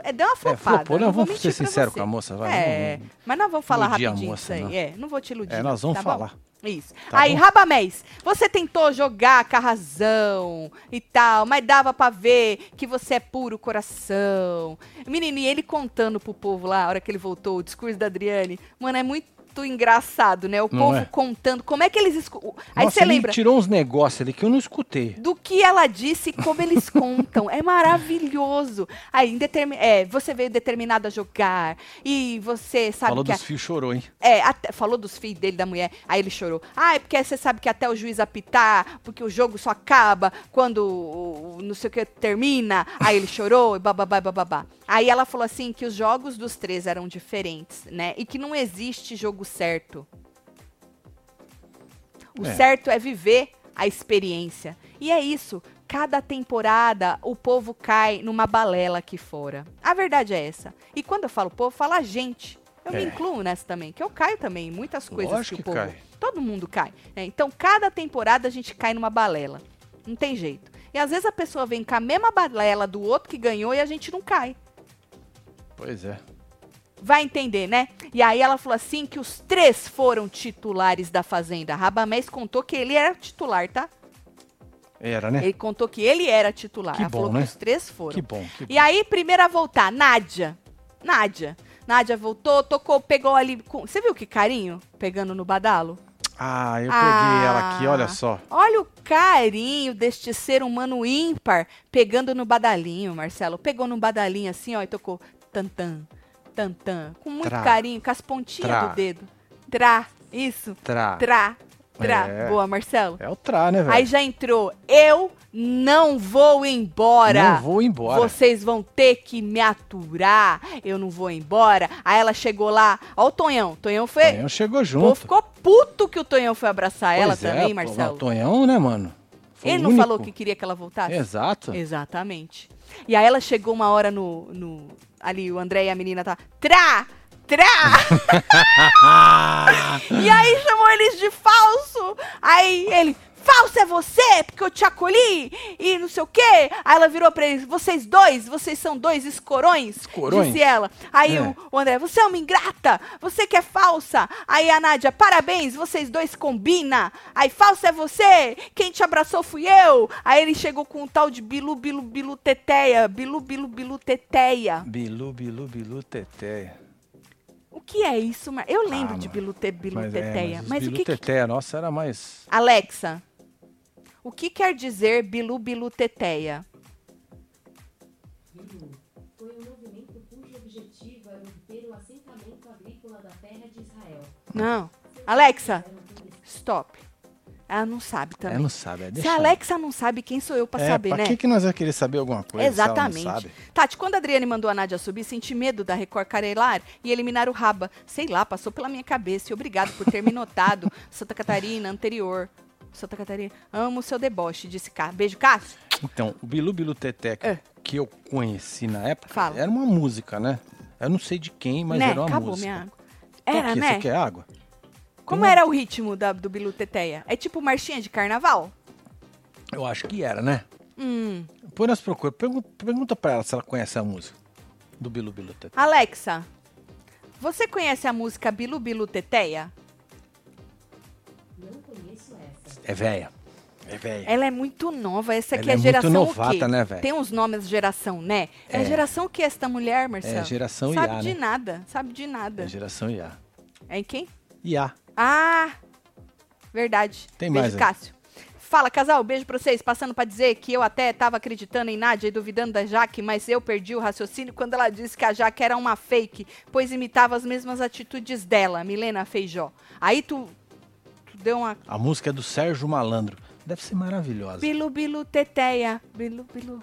S1: É, deu uma flopada.
S2: flopou, não, vamos ser
S1: você.
S2: com a moça, vai,
S1: É,
S2: não-
S1: mas nós vamos falar rapidinho
S2: moça,
S1: isso aí.
S2: não.
S1: É, não vou te iludir.
S2: É, nós vamos
S1: tá bom?
S2: falar.
S1: Isso.
S2: Tá
S1: aí,
S2: bom.
S1: Rabamés, você tentou jogar com a razão e tal, mas dava pra ver que você é puro coração. Menino, e ele contando pro povo lá, a hora que ele voltou, o discurso da Adriane, mano, é muito engraçado, né? O
S2: Não
S1: povo
S2: é?
S1: contando como é que eles... escu- Aí você lembra
S2: tirou uns negócios ali que eu não escutei.
S1: do que ela disse e como eles contam. É maravilhoso. Aí, em determi- é, você veio determinado a jogar e você sabe
S2: Falou
S1: que... a-
S2: dos fios, chorou, hein?
S1: é, até- falou dos filhos dele, da mulher, aí ele chorou. Ah, é porque você sabe que até o juiz apitar, porque o jogo só acaba quando não sei o que termina. Aí ele chorou e bababá, bababá. Aí ela falou assim que os jogos dos três eram diferentes, né? E que não existe jogo certo. O
S2: É.
S1: certo é viver a experiência. E é isso. Cada temporada o povo cai numa balela aqui fora. A verdade é essa. E quando eu falo povo, fala a gente. Eu me
S2: É.
S1: incluo nessa também, que eu caio também em muitas coisas
S2: Lógico
S1: que o povo.
S2: cai.
S1: Todo mundo cai. né? Então, cada temporada a gente cai numa balela. Não tem jeito. E às vezes a pessoa vem com a mesma balela do outro que ganhou e a gente não cai.
S2: Pois é.
S1: Vai entender, né? E aí ela falou assim que os três foram titulares da Fazenda. Rabamés contou que ele era titular, tá?
S2: Era, né?
S1: Ele contou que ele era titular.
S2: Que
S1: ela
S2: bom,
S1: falou
S2: né?
S1: que os três foram.
S2: Que bom, que bom.
S1: E aí, primeiro a voltar, Nádia. Nádia. Nádia voltou, tocou, pegou ali. Com... Você viu que carinho? Pegando no badalo?
S2: Ah, eu
S1: Ah.
S2: peguei ela aqui, olha só.
S1: Olha o carinho deste ser humano ímpar pegando no badalinho, Marcelo. Pegou no badalinho assim, ó, e tocou tantan, tantan. Com muito
S2: Trá.
S1: carinho, com as pontinhas
S2: Trá.
S1: do dedo. Trá, isso.
S2: Trá.
S1: Trá, trá.
S2: É.
S1: Boa, Marcelo.
S2: É o Trá, né, velho?
S1: Aí já entrou. Eu não vou embora.
S2: Não vou embora.
S1: Vocês vão ter que me aturar. Eu não vou embora. Aí ela chegou lá. Ó o Tonhão. Tonhão foi.
S2: Tonhão chegou junto.
S1: povo ficou puto que o Tonhão foi abraçar ela
S2: Pois é,
S1: também,
S2: pô,
S1: Marcelo.
S2: O Tonhão, né, mano? Foi
S1: Ele não
S2: único.
S1: falou que queria que ela voltasse?
S2: Exato.
S1: Exatamente. E aí ela chegou uma hora no. no- ali, o André e a menina tá. Trá! Trá! e aí chamou eles de falso! Aí ele. Falso é você, porque eu te acolhi e não sei o quê. Aí ela virou pra eles, vocês dois, vocês são dois escorões,
S2: Escorões?
S1: disse ela. Aí
S2: É.
S1: o, o André, você é uma ingrata, você que é falsa. Aí a Nádia, parabéns, vocês dois combina. Aí, falsa é você, quem te abraçou fui eu. Aí ele chegou com um tal de bilu, bilu, bilu, teteia, bilu, bilu, bilu, teteia.
S2: Bilu, bilu, bilu, teteia.
S1: O que é isso. Eu lembro
S2: Ah,
S1: de
S2: mano.
S1: bilu, te, bilu,
S2: Mas, é, mas,
S1: mas
S2: os
S1: o
S2: bilu,
S1: que,
S2: nossa, era mais...
S1: Alexa, o que quer dizer bilu, bilu, teteia?
S6: foi um movimento cujo objetivo era obter o assentamento agrícola da terra de Israel.
S1: Não. Alexa, stop. Ela não sabe também.
S2: É, não sabe, é
S1: Se a
S2: ela.
S1: Alexa não sabe, quem sou eu pra
S2: é,
S1: saber,
S2: pra
S1: né?
S2: que, que nós vamos querer saber alguma coisa
S1: Exatamente.
S2: se ela não sabe?
S1: Tati, quando a Adriane mandou a Nádia subir, senti medo da Record carelar e eliminar o Raba. Sei lá, passou pela minha cabeça. E obrigado por ter me notado. Santa Catarina, anterior. Santa Catarina, amo o seu deboche, disse Cá. Beijo, Cássio.
S2: Então, o Bilu Bilu Teteca
S1: É.
S2: que eu conheci na época
S1: Fala.
S2: era uma música, né? Eu não sei de quem, mas
S1: né?
S2: era uma
S1: Acabou
S2: música.
S1: minha água.
S2: Então,
S1: Era,
S2: o quê?
S1: né?
S2: Você quer água?
S1: Como
S2: Uma-
S1: era o ritmo da- do Bilu Teteia? É tipo marchinha de carnaval?
S2: Eu acho que era, né?
S1: Hum.
S2: Põe nas procuras. Pergunta, pergunta pra ela se ela conhece a música do Bilu Bilu Teteca.
S1: Alexa, você conhece a música Bilu Bilu Teteia?
S2: É velha. É velha.
S1: Ela é muito nova. Essa aqui
S2: Ela
S1: é,
S2: é muito
S1: geração o
S2: novata,
S1: quê?
S2: né, velho?
S1: Tem uns nomes de geração, né? É,
S2: É.
S1: geração o que esta mulher, Marcelo?
S2: É geração
S1: Sabe
S2: IA,
S1: de
S2: né?
S1: nada, sabe de nada.
S2: É geração IA.
S1: É em quem?
S2: IA.
S1: Ah, verdade.
S2: Tem
S1: beijo,
S2: mais.
S1: Cássio. Fala, casal, beijo pra vocês. Passando pra dizer que eu até tava acreditando em Nádia e duvidando da Jaque, mas eu perdi o raciocínio quando ela disse que a Jaque era uma fake, pois imitava as mesmas atitudes dela, Milena Feijó. Aí tu deu uma
S2: A música é do Sérgio Malandro. Deve ser maravilhosa.
S1: bilu bilu teteia, bilu bilu.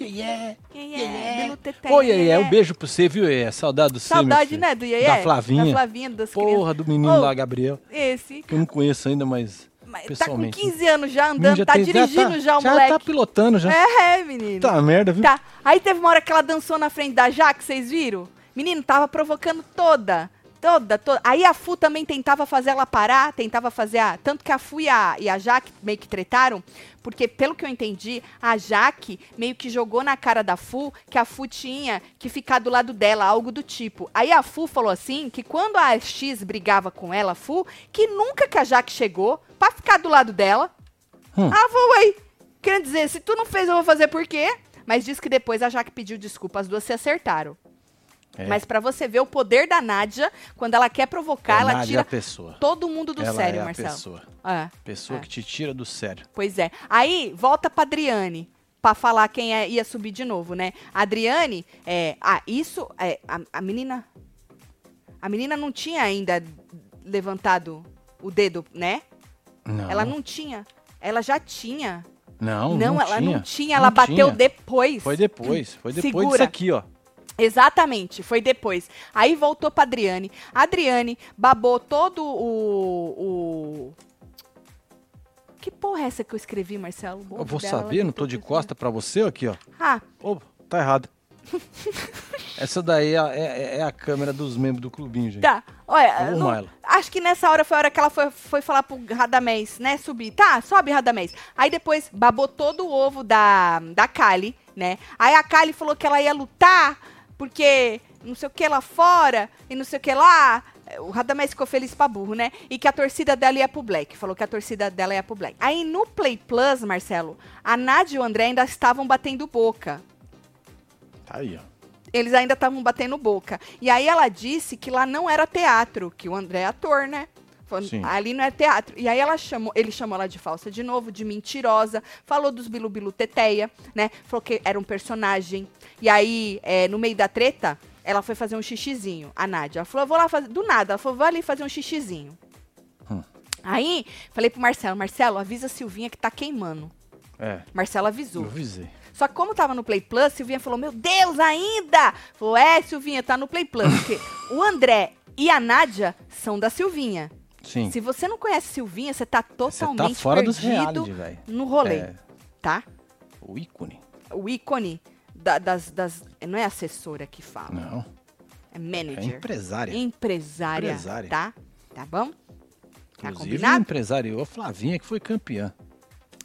S2: Yeah,
S1: Yeah, yeah, bilu teteia.
S2: Oi,
S1: yeah.
S2: um beijo pra você, viu, Iê? Saudade do seu,
S1: Saudade, né, do Iê?
S2: Da Flavinha.
S1: Da Flavinha, das crianças.
S2: Porra, do menino
S1: Ô,
S2: lá, Gabriel.
S1: Esse.
S2: Que eu não conheço ainda, mas
S1: Mas tá com
S2: pessoalmente.
S1: 15 anos já andando,
S2: já
S1: tá
S2: tem-
S1: dirigindo já,
S2: tá,
S1: o moleque.
S2: Já tá pilotando, já.
S1: É, menino.
S2: Tá merda, viu?
S1: Tá. Aí teve uma hora que ela dançou na frente da Jaque, vocês viram? Menino, tava provocando toda. Toda, toda. Aí a Fu também tentava fazer ela parar, tentava fazer a. Tanto que a Fu e a, e a Jaque meio que tretaram, porque, pelo que eu entendi, a Jaque meio que jogou na cara da Fu que a Fu tinha que ficar do lado dela, algo do tipo. Aí a Fu falou assim que quando a X brigava com ela, a Fu, que nunca que a Jaque chegou pra ficar do lado dela.
S2: Hum.
S1: Ela falou, ué, querendo dizer, se tu não fez, eu vou fazer por quê? Mas diz que depois a Jaque pediu desculpa, as duas se acertaram.
S2: É.
S1: Mas pra você ver o poder da Nádia, quando ela quer provocar,
S2: É
S1: ela
S2: Nádia
S1: tira
S2: a pessoa.
S1: todo mundo do
S2: Ela
S1: sério,
S2: é
S1: Marcelo.
S2: pessoa.
S1: É,
S2: Pessoa
S1: É.
S2: que te tira do sério.
S1: pois é. Aí, volta pra Adriane, pra falar quem é- ia subir de novo, né? A Adriane, é, ah, isso, é, a, a menina, a menina não tinha ainda levantado o dedo, né?
S2: Não.
S1: Ela não tinha, ela já tinha.
S2: Não,
S1: Não,
S2: não
S1: ela
S2: tinha.
S1: não tinha, ela bateu
S2: tinha.
S1: depois.
S2: Foi depois. Foi depois
S1: Segura.
S2: disso aqui, ó.
S1: Exatamente, foi depois. Aí voltou pra Adriane. A Adriane babou todo o. o... Que porra é essa que eu escrevi, Marcelo?
S2: Eu vou
S1: dela, ela
S2: saber, não tô de costa pra você aqui, ó.
S1: Ah,
S2: Ô, tá errado. Essa daí é, é- é a câmera dos membros do clubinho, gente.
S1: tá. Olha, não- acho que nessa hora foi a hora que ela foi, foi falar pro Radamés, né? Subir. Tá, sobe, Radamés. Aí depois babou todo o ovo da, da Kali, né? Aí a Kali falou que ela ia lutar, porque não sei o que lá fora e não sei o que lá. O Radamés ficou feliz pra burro, né? E que a torcida dela ia pro Black. Falou que a torcida dela ia pro Black. Aí no Play Plus, Marcelo, a Nádia e o André ainda estavam batendo boca
S2: Tá aí, ó.
S1: eles ainda estavam batendo boca. E aí ela disse que lá não era teatro, que o André é ator, né?
S2: Sim.
S1: Ali não é teatro. E aí ela chamou, ele chamou ela de falsa de novo, de mentirosa, falou dos Bilu Bilu Teteia, né? Falou que era um personagem. E aí, é, no meio da treta, ela foi fazer um xixizinho, a Nádia. Ela falou, vou lá fazer. Do nada, ela falou, vou ali fazer um xixizinho.
S2: Hum.
S1: Aí, falei pro Marcelo, Marcelo, avisa a Silvinha que tá queimando.
S2: É,
S1: Marcelo
S2: eu
S1: avisou.
S2: avisei.
S1: Só que como tava no Play Plus, Silvinha falou, meu Deus, ainda! Falou, é, Silvinha, tá no Play Plus. Porque o André e a Nádia são da Silvinha.
S2: Sim.
S1: Se você não conhece Silvinha, você tá
S2: Você
S1: totalmente
S2: tá fora dos
S1: perdido
S2: reality, velho.
S1: no rolê,
S2: É,
S1: tá?
S2: o ícone.
S1: O ícone da- das, das... Não é assessora que fala,
S2: Não,
S1: é
S2: é
S1: manager.
S2: empresária.
S1: Empresária,
S2: Empresária.
S1: tá? Tá bom? Tá
S2: Inclusive,
S1: combinado?
S2: empresariou a Flavinha, que foi campeã.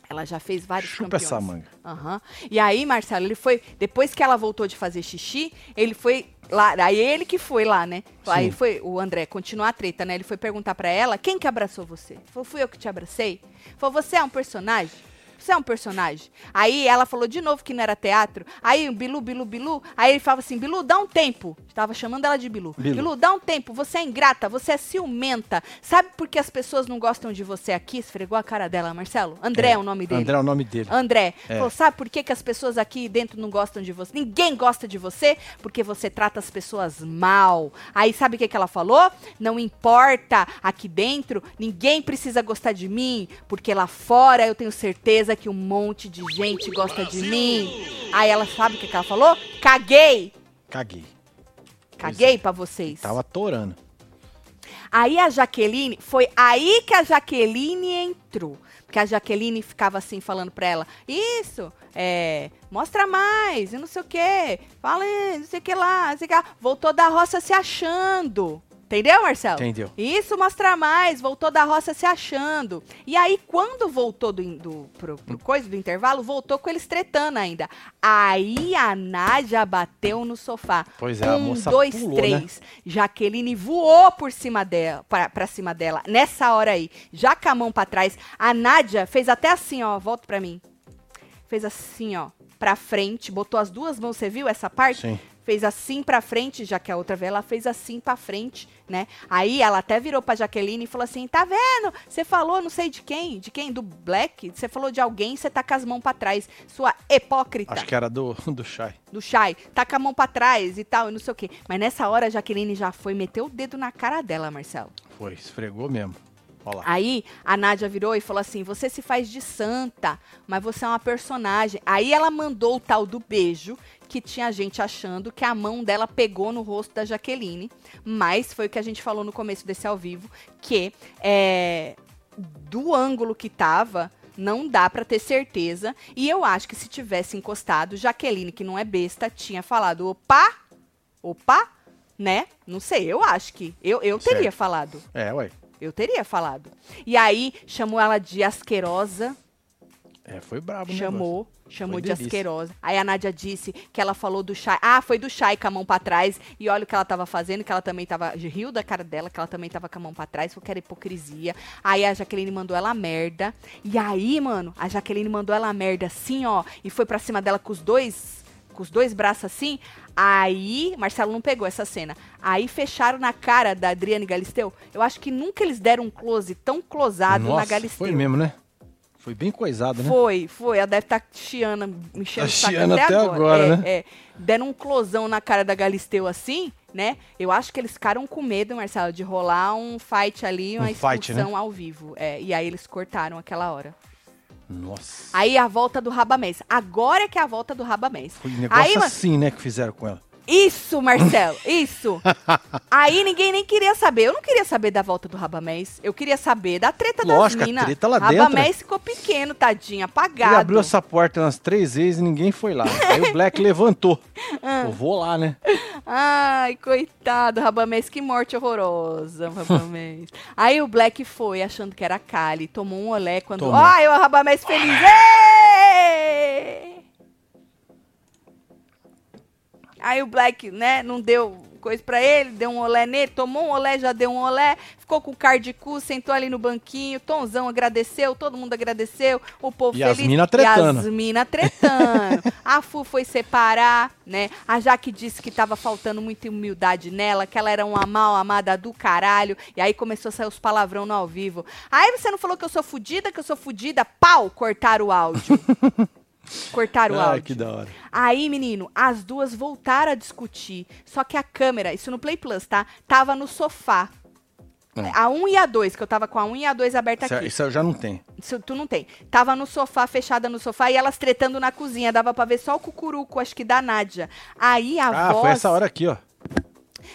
S1: Ela já fez vários
S2: Chupa
S1: campeões.
S2: essa manga.
S1: Aham. E aí, Marcelo, ele foi. Depois que ela voltou de fazer xixi, ele foi lá. Aí ele que foi lá, né? Aí
S2: Sim.
S1: foi o André, continuar a treta, né? Ele foi perguntar pra ela quem que abraçou você. Falou, fui eu que te abracei. Falou, você é um personagem? Você é um personagem? Aí ela falou de novo que não era teatro. Aí, Bilu, Bilu, Bilu. Aí ele falava assim: Bilu, dá um tempo. Tava chamando ela de Bilu.
S2: Bilu.
S1: Bilu, dá um tempo. Você é ingrata, você é ciumenta. Sabe por que as pessoas não gostam de você aqui? Esfregou a cara dela, Marcelo. André é, o nome dele.
S2: André é o nome dele.
S1: André,
S2: É.
S1: falou, sabe por que, que as pessoas aqui dentro não gostam de você? Ninguém gosta de você porque você trata as pessoas mal. Aí sabe o que, que ela falou? Não importa aqui dentro, ninguém precisa gostar de mim, porque lá fora eu tenho certeza que um monte de gente gosta de mim. Aí ela sabe o que, que ela falou? Caguei!
S2: Caguei.
S1: Caguei pra vocês.
S2: Tava torando.
S1: Aí a Jaqueline, foi aí que a Jaqueline entrou. Porque a Jaqueline ficava assim, falando pra ela, isso, é, mostra mais, e não sei o quê, fala, não sei o que lá, não sei o que lá. Voltou da roça se achando. Entendeu, Marcelo?
S2: Entendeu.
S1: Isso, mostra mais, voltou da roça se achando. E aí, quando voltou do, do, pro, pro coisa do intervalo, voltou com eles tretando ainda. Aí a Nádia bateu no sofá.
S2: Pois é, a
S1: um,
S2: moça
S1: dois,
S2: pulou,
S1: três. Jaqueline voou por cima dela, pra, pra cima dela, nessa hora aí, já com a mão pra trás. A Nádia fez até assim, ó, volta pra mim. Fez assim, ó, pra frente, botou as duas mãos, você viu essa parte?
S2: Sim.
S1: Fez assim pra frente, já que a outra vez ela fez assim pra frente, né? Aí ela até virou pra Jaqueline e falou assim: tá vendo? Você falou não sei de quem, de quem? Do Black? Você falou de alguém, você tá com as mãos pra trás. Sua hipócrita
S2: Acho que era do, do Shai.
S1: do Shai, tá com a mão pra trás e tal, e não sei o quê. Mas nessa hora a Jaqueline já foi, meteu o dedo na cara dela, Marcelo.
S2: Foi, esfregou mesmo. Olha lá.
S1: Aí a Nádia virou e falou assim: Você se faz de santa, mas você é uma personagem. Aí ela mandou o tal do beijo, que tinha gente achando que a mão dela pegou no rosto da Jaqueline. Mas foi o que a gente falou no começo desse ao vivo: que é, do ângulo que tava. Não dá pra ter certeza. E eu acho que se tivesse encostado, Jaqueline, que não é besta, tinha falado: opa, opa, né? Não sei, eu acho que. Eu, eu teria
S2: Certo.
S1: falado.
S2: É, ué.
S1: Eu teria falado. E aí chamou ela de asquerosa,
S2: É, foi brabo, né?
S1: chamou, chamou
S2: Foi
S1: de
S2: delícia.
S1: asquerosa. Aí a Nádia disse que ela falou do Chay. Ah, foi do Chay com a mão pra trás. E olha o que ela tava fazendo, que ela também tava. Riu da cara dela, que ela também tava com a mão pra trás, porque era hipocrisia. Aí a Jaqueline mandou ela a merda. E aí, mano, a Jaqueline mandou ela a merda assim, ó. E foi pra cima dela com os dois. Com os dois braços assim. Aí, Marcelo não pegou essa cena. Aí fecharam na cara da Adriane Galisteu. Eu acho que nunca eles deram um close tão closado na
S2: Nossa,
S1: Galisteu.
S2: foi mesmo, né? Foi bem coisado, né?
S1: Foi, foi. Ela deve estar chiando, mexendo
S2: Tá
S1: o saco até,
S2: até
S1: agora.
S2: agora,
S1: é,
S2: né?
S1: é. Deram um closão na cara da Galisteu assim, né? Eu acho que eles ficaram com medo, Marcelo, de rolar um fight ali, uma
S2: Um fight,
S1: expulsão
S2: né?
S1: ao vivo. É, e aí eles cortaram aquela hora.
S2: Nossa.
S1: Aí a volta do Rabamés. Agora é que é a volta do Rabamés.
S2: Foi um negócio
S1: Aí,
S2: assim, né, que fizeram com ela.
S1: Isso, Marcelo, isso. Aí ninguém nem queria saber. Eu não queria saber da volta do Rabamés. Eu queria saber da treta
S2: Lógico,
S1: das minas.
S2: treta lá dentro,
S1: Rabamés ficou pequeno, tadinho, apagado.
S2: Ele abriu essa porta umas três vezes e ninguém foi lá. Aí o Black levantou.
S1: Ah.
S2: Eu vou lá, né?
S1: Ai, coitado, Rabamés, que morte horrorosa, Rabamés. Aí o Black foi, achando que era a Kali, tomou um olé quando... Ai, o Rabamés feliz. Ê! Aí o Black, né, não deu coisa pra ele, deu um olé nele, tomou um olé, já deu um olé, ficou com cara de cu, sentou ali no banquinho, Tonzão agradeceu, todo mundo agradeceu, o povo
S2: E
S1: feliz.
S2: mina tretando.
S1: E as mina tretando. a Fu foi separar, né? A Jaque disse que tava faltando muita humildade nela, que ela era uma mal amada do caralho, e aí começou a sair os palavrão no ao vivo. Aí você não falou que eu sou fudida, que eu sou fudida? Pau, cortaram o áudio. cortaram o
S2: Ai,
S1: áudio.
S2: que da hora.
S1: Aí, menino, as duas voltaram a discutir. Só que a câmera, isso no Play Plus, tá? Tava no sofá.
S2: É.
S1: A 1 e a 2, que eu tava com a 1 e a 2 aberta
S2: Isso,
S1: aqui.
S2: isso eu já não tenho.
S1: Isso tu não tem. Tava no sofá, fechada no sofá, e elas tretando na cozinha. Dava pra ver só o cucuruco, acho que da Nádia. Aí a
S2: Ah,
S1: voz...
S2: foi essa hora aqui, ó.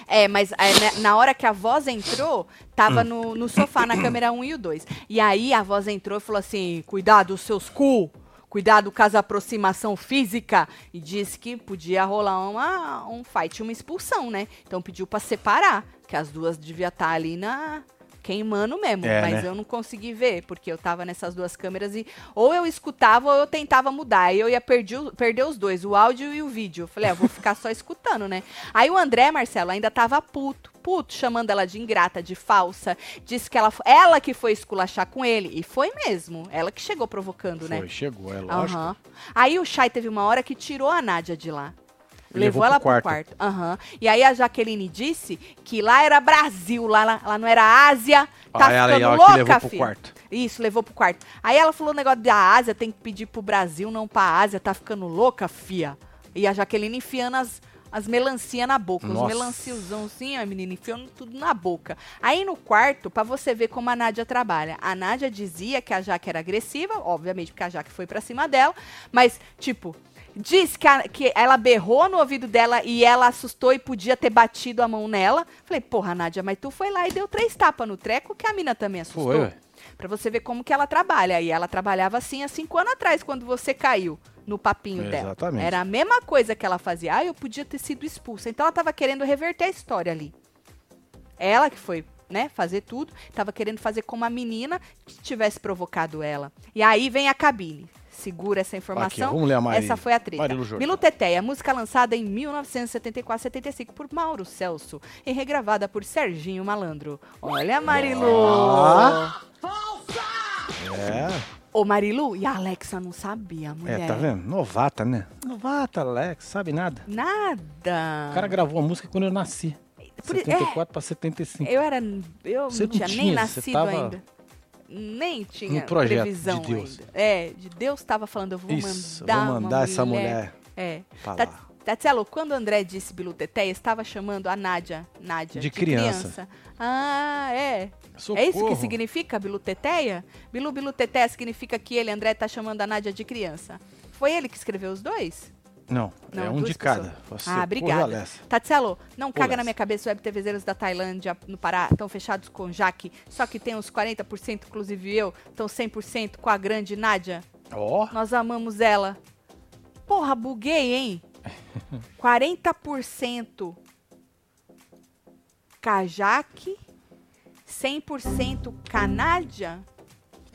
S1: É, mas é, né, na hora que a voz entrou, tava no, no sofá, na câmera 1 e o 2. E aí a voz entrou e falou assim: cuidado, os seus cu! Cuidado com as aproximação física. E disse que podia rolar uma, um fight, uma expulsão, né? Então pediu pra separar, que as duas deviam estar ali na. Queimando mesmo,
S2: É,
S1: mas
S2: né?
S1: eu não consegui ver, porque eu tava nessas duas câmeras e ou eu escutava ou eu tentava mudar. Aí eu ia perder, perder os dois, o áudio e o vídeo. Eu falei, ah, vou ficar só escutando, né? Aí o André, Marcelo, ainda tava puto, puto, chamando ela de ingrata, de falsa. Disse que ela, ela que foi esculachar com ele. E foi mesmo. Ela que chegou provocando, né?
S2: Foi, chegou, é lógico.
S1: Aham. Aí o Chay teve uma hora que tirou a Nádia de lá.
S2: Levou
S1: Levou,
S2: pro
S1: ela
S2: quarto.
S1: pro quarto. Aham. E aí a Jaqueline disse que lá era Brasil, lá, lá, lá não era Ásia. Tá
S2: Ah, ela aí,
S1: ficando
S2: que
S1: louca,
S2: levou pro quarto.
S1: Isso, levou pro quarto. Aí ela falou o negócio da Ásia, tem que pedir pro Brasil, não pra Ásia, tá ficando louca, fia. E a Jaqueline enfiando as, as melancia na boca. Os
S2: Nossa.
S1: melanciozão assim, a menina enfiando tudo na boca. Aí no quarto, pra você ver como a Nádia trabalha. A Nádia dizia que a Jaque era agressiva, obviamente porque a Jaque foi pra cima dela, mas tipo, diz que, a- que ela berrou no ouvido dela e ela assustou e podia ter batido a mão nela. Falei, porra, Nádia, mas tu foi lá e deu três tapas no treco que a mina também assustou.
S2: Foi, ué.
S1: Pra você ver como que ela trabalha. E ela trabalhava assim há cinco anos atrás, quando você caiu no papinho dela.
S2: Exatamente.
S1: Era a mesma coisa que ela fazia. Ah, eu podia ter sido expulsa. Então ela tava querendo reverter a história ali. Ela que foi, né, fazer tudo, tava querendo fazer como a menina que tivesse provocado ela. E aí vem a cabine. Segura essa informação.
S2: Aqui, vamos ler a Mari-
S1: essa foi a treta. Milu Teteia, música lançada em 1974-75 por Mauro Celso e regravada por Serginho Malandro. Olha, Marilu!
S2: Ah. É,
S1: Ô, Marilu, e a Alexa não sabia, mulher.
S2: é, tá vendo? Novata, né? Novata, Alex, sabe nada.
S1: Nada.
S2: O cara gravou a música quando eu nasci.
S1: Por-
S2: 74 pra 75.
S1: Eu era. Eu
S2: Você
S1: não tinha nem
S2: tinha, você
S1: nascido
S2: tava
S1: ainda. Nem tinha
S2: no projeto de
S1: previsão
S2: Deus.
S1: ainda. É, de Deus estava falando, eu vou
S2: Isso,
S1: mandar.
S2: vou mandar essa mulher
S1: É.
S2: pra
S1: Ta-
S2: lá.
S1: Tatselo, quando o André disse Bilu Teteia, estava chamando a Nádia, Nádia
S2: De criança.
S1: Ah, é.
S2: Socorro.
S1: É isso que significa Bilu Teteia? Bilu Bilu Teteia significa que ele, André, tá chamando a Nádia de criança. Foi ele que escreveu os dois?
S2: Não,
S1: Não,
S2: é um de cada. Você,
S1: ah, obrigada. Tatselo, não caga
S2: Lessa.
S1: na minha cabeça, web TVzeiros da Tailândia no Pará estão fechados com Jaque, só que tem uns 40%, inclusive eu, estão 100% com a grande Nádia.
S2: Ó,
S1: Nós amamos ela. Porra, buguei, hein? 40% Kajak, 100% Canádia.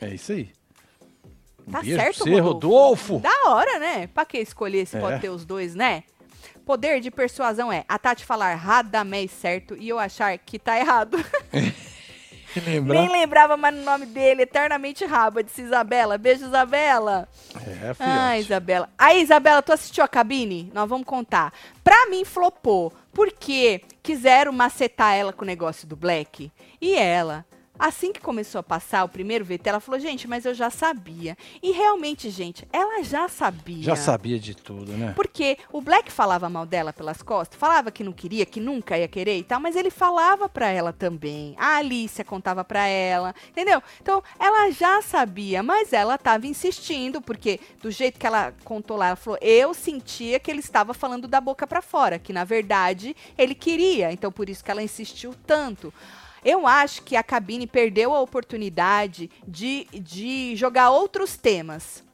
S2: é isso aí.
S1: Tá
S2: beijo
S1: certo,
S2: você, Rodolfo.
S1: Da hora, né? Pra que escolher se
S2: É.
S1: pode ter os dois, né? Poder de persuasão é a Tati falar radamés certo e eu achar que tá errado.
S2: Lembrar?
S1: Nem lembrava mais o nome dele, eternamente raba, disse Isabela. Beijo, Isabela.
S2: É,
S1: Ah,
S2: filhote.
S1: Isabela. Aí, Isabela, tu assistiu a cabine? Nós vamos contar. Pra mim, flopou. Porque quiseram macetar ela com o negócio do Black. E ela Assim que começou a passar o primeiro VT, ela falou, gente, mas eu já sabia. E realmente, gente, ela já sabia.
S2: Já sabia de tudo, né?
S1: Porque o Black falava mal dela pelas costas, falava que não queria, que nunca ia querer e tal, mas ele falava pra ela também. A Alicia contava pra ela, entendeu? Então, ela já sabia, mas ela tava insistindo, porque do jeito que ela contou lá, ela falou: "Eu sentia que ele estava falando da boca pra fora, que na verdade ele queria". Então, por isso que ela insistiu tanto. Eu acho que a cabine perdeu a oportunidade de, de jogar outros temas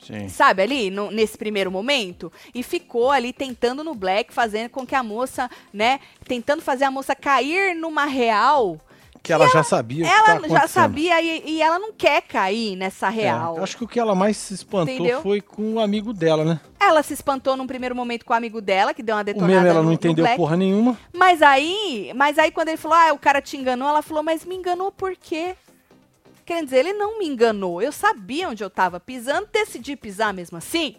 S2: Sim.
S1: sabe, ali, no- nesse primeiro momento, e ficou ali tentando no Black, fazendo com que a moça, né, tentando fazer a moça cair numa real.
S2: Que ela já sabia o que
S1: Ela
S2: tá
S1: já sabia e, e ela não quer cair nessa
S2: É,
S1: real.
S2: eu acho que o que ela mais se espantou
S1: Entendeu?
S2: foi com o amigo dela, né?
S1: Ela se espantou num primeiro momento com o amigo dela, que deu uma
S2: O
S1: detonada
S2: mesmo ela
S1: no,
S2: não entendeu porra nenhuma.
S1: Mas aí, mas aí quando ele falou, ah, o cara te enganou, ela falou, mas me enganou por quê? Quer dizer, ele não me enganou. Eu sabia onde eu tava pisando, decidi pisar mesmo assim.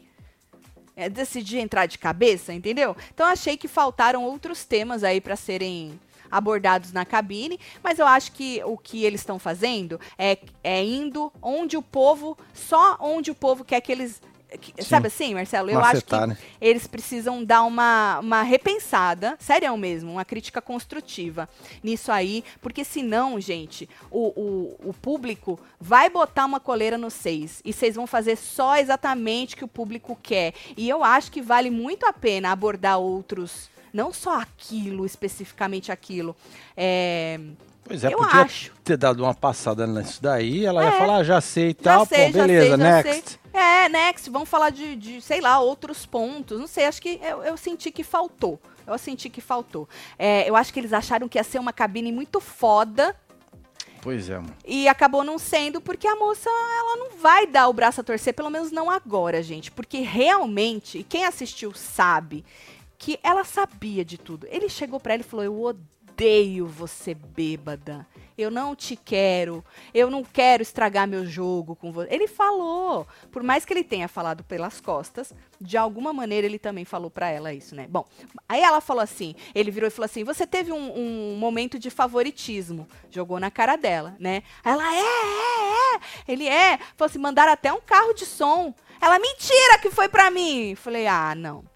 S1: É, decidi entrar de cabeça, entendeu? Então achei que faltaram outros temas aí pra serem abordados na cabine, mas eu acho que o que eles estão fazendo é, é indo onde o povo, só onde o povo quer que eles.
S2: Sim.
S1: sabe assim, Marcelo? Eu acho que
S2: Macetar, né?
S1: eles precisam dar uma, uma repensada, sério mesmo, uma crítica construtiva nisso aí, porque senão, gente, o, o, o público vai botar uma coleira no seis e vocês vão fazer só exatamente o que o público quer. E eu acho que vale muito a pena abordar outros, não só aquilo, especificamente aquilo. É,
S2: Pois é,
S1: eu
S2: podia
S1: acho.
S2: ter dado uma passada nisso daí, ela ia
S1: É.
S2: falar, ah, já sei e tal,
S1: sei,
S2: pô,
S1: já
S2: beleza,
S1: sei, já
S2: next.
S1: sei. É, next, vamos falar de, de, sei lá, outros pontos. Não sei, acho que eu, eu senti que faltou. Eu senti que faltou. É, eu acho que eles acharam que ia ser uma cabine muito foda
S2: Pois é, mano.
S1: e acabou não sendo porque a moça, ela não vai dar o braço a torcer, pelo menos não agora, gente. Porque realmente, e quem assistiu sabe que ela sabia de tudo. Ele chegou pra ela e falou: Eu odeio você bêbada. Eu não te quero. Eu não quero estragar meu jogo com você. Ele falou. Por mais que ele tenha falado pelas costas, de alguma maneira ele também falou pra ela isso, né? Bom, aí ela falou assim: ele virou e falou assim: Você teve um, um momento de favoritismo. Jogou na cara dela, né? Ela é, é, é. Ele é. Falou assim: mandaram até um carro de som. Ela, mentira que foi pra mim. Falei, ah, não.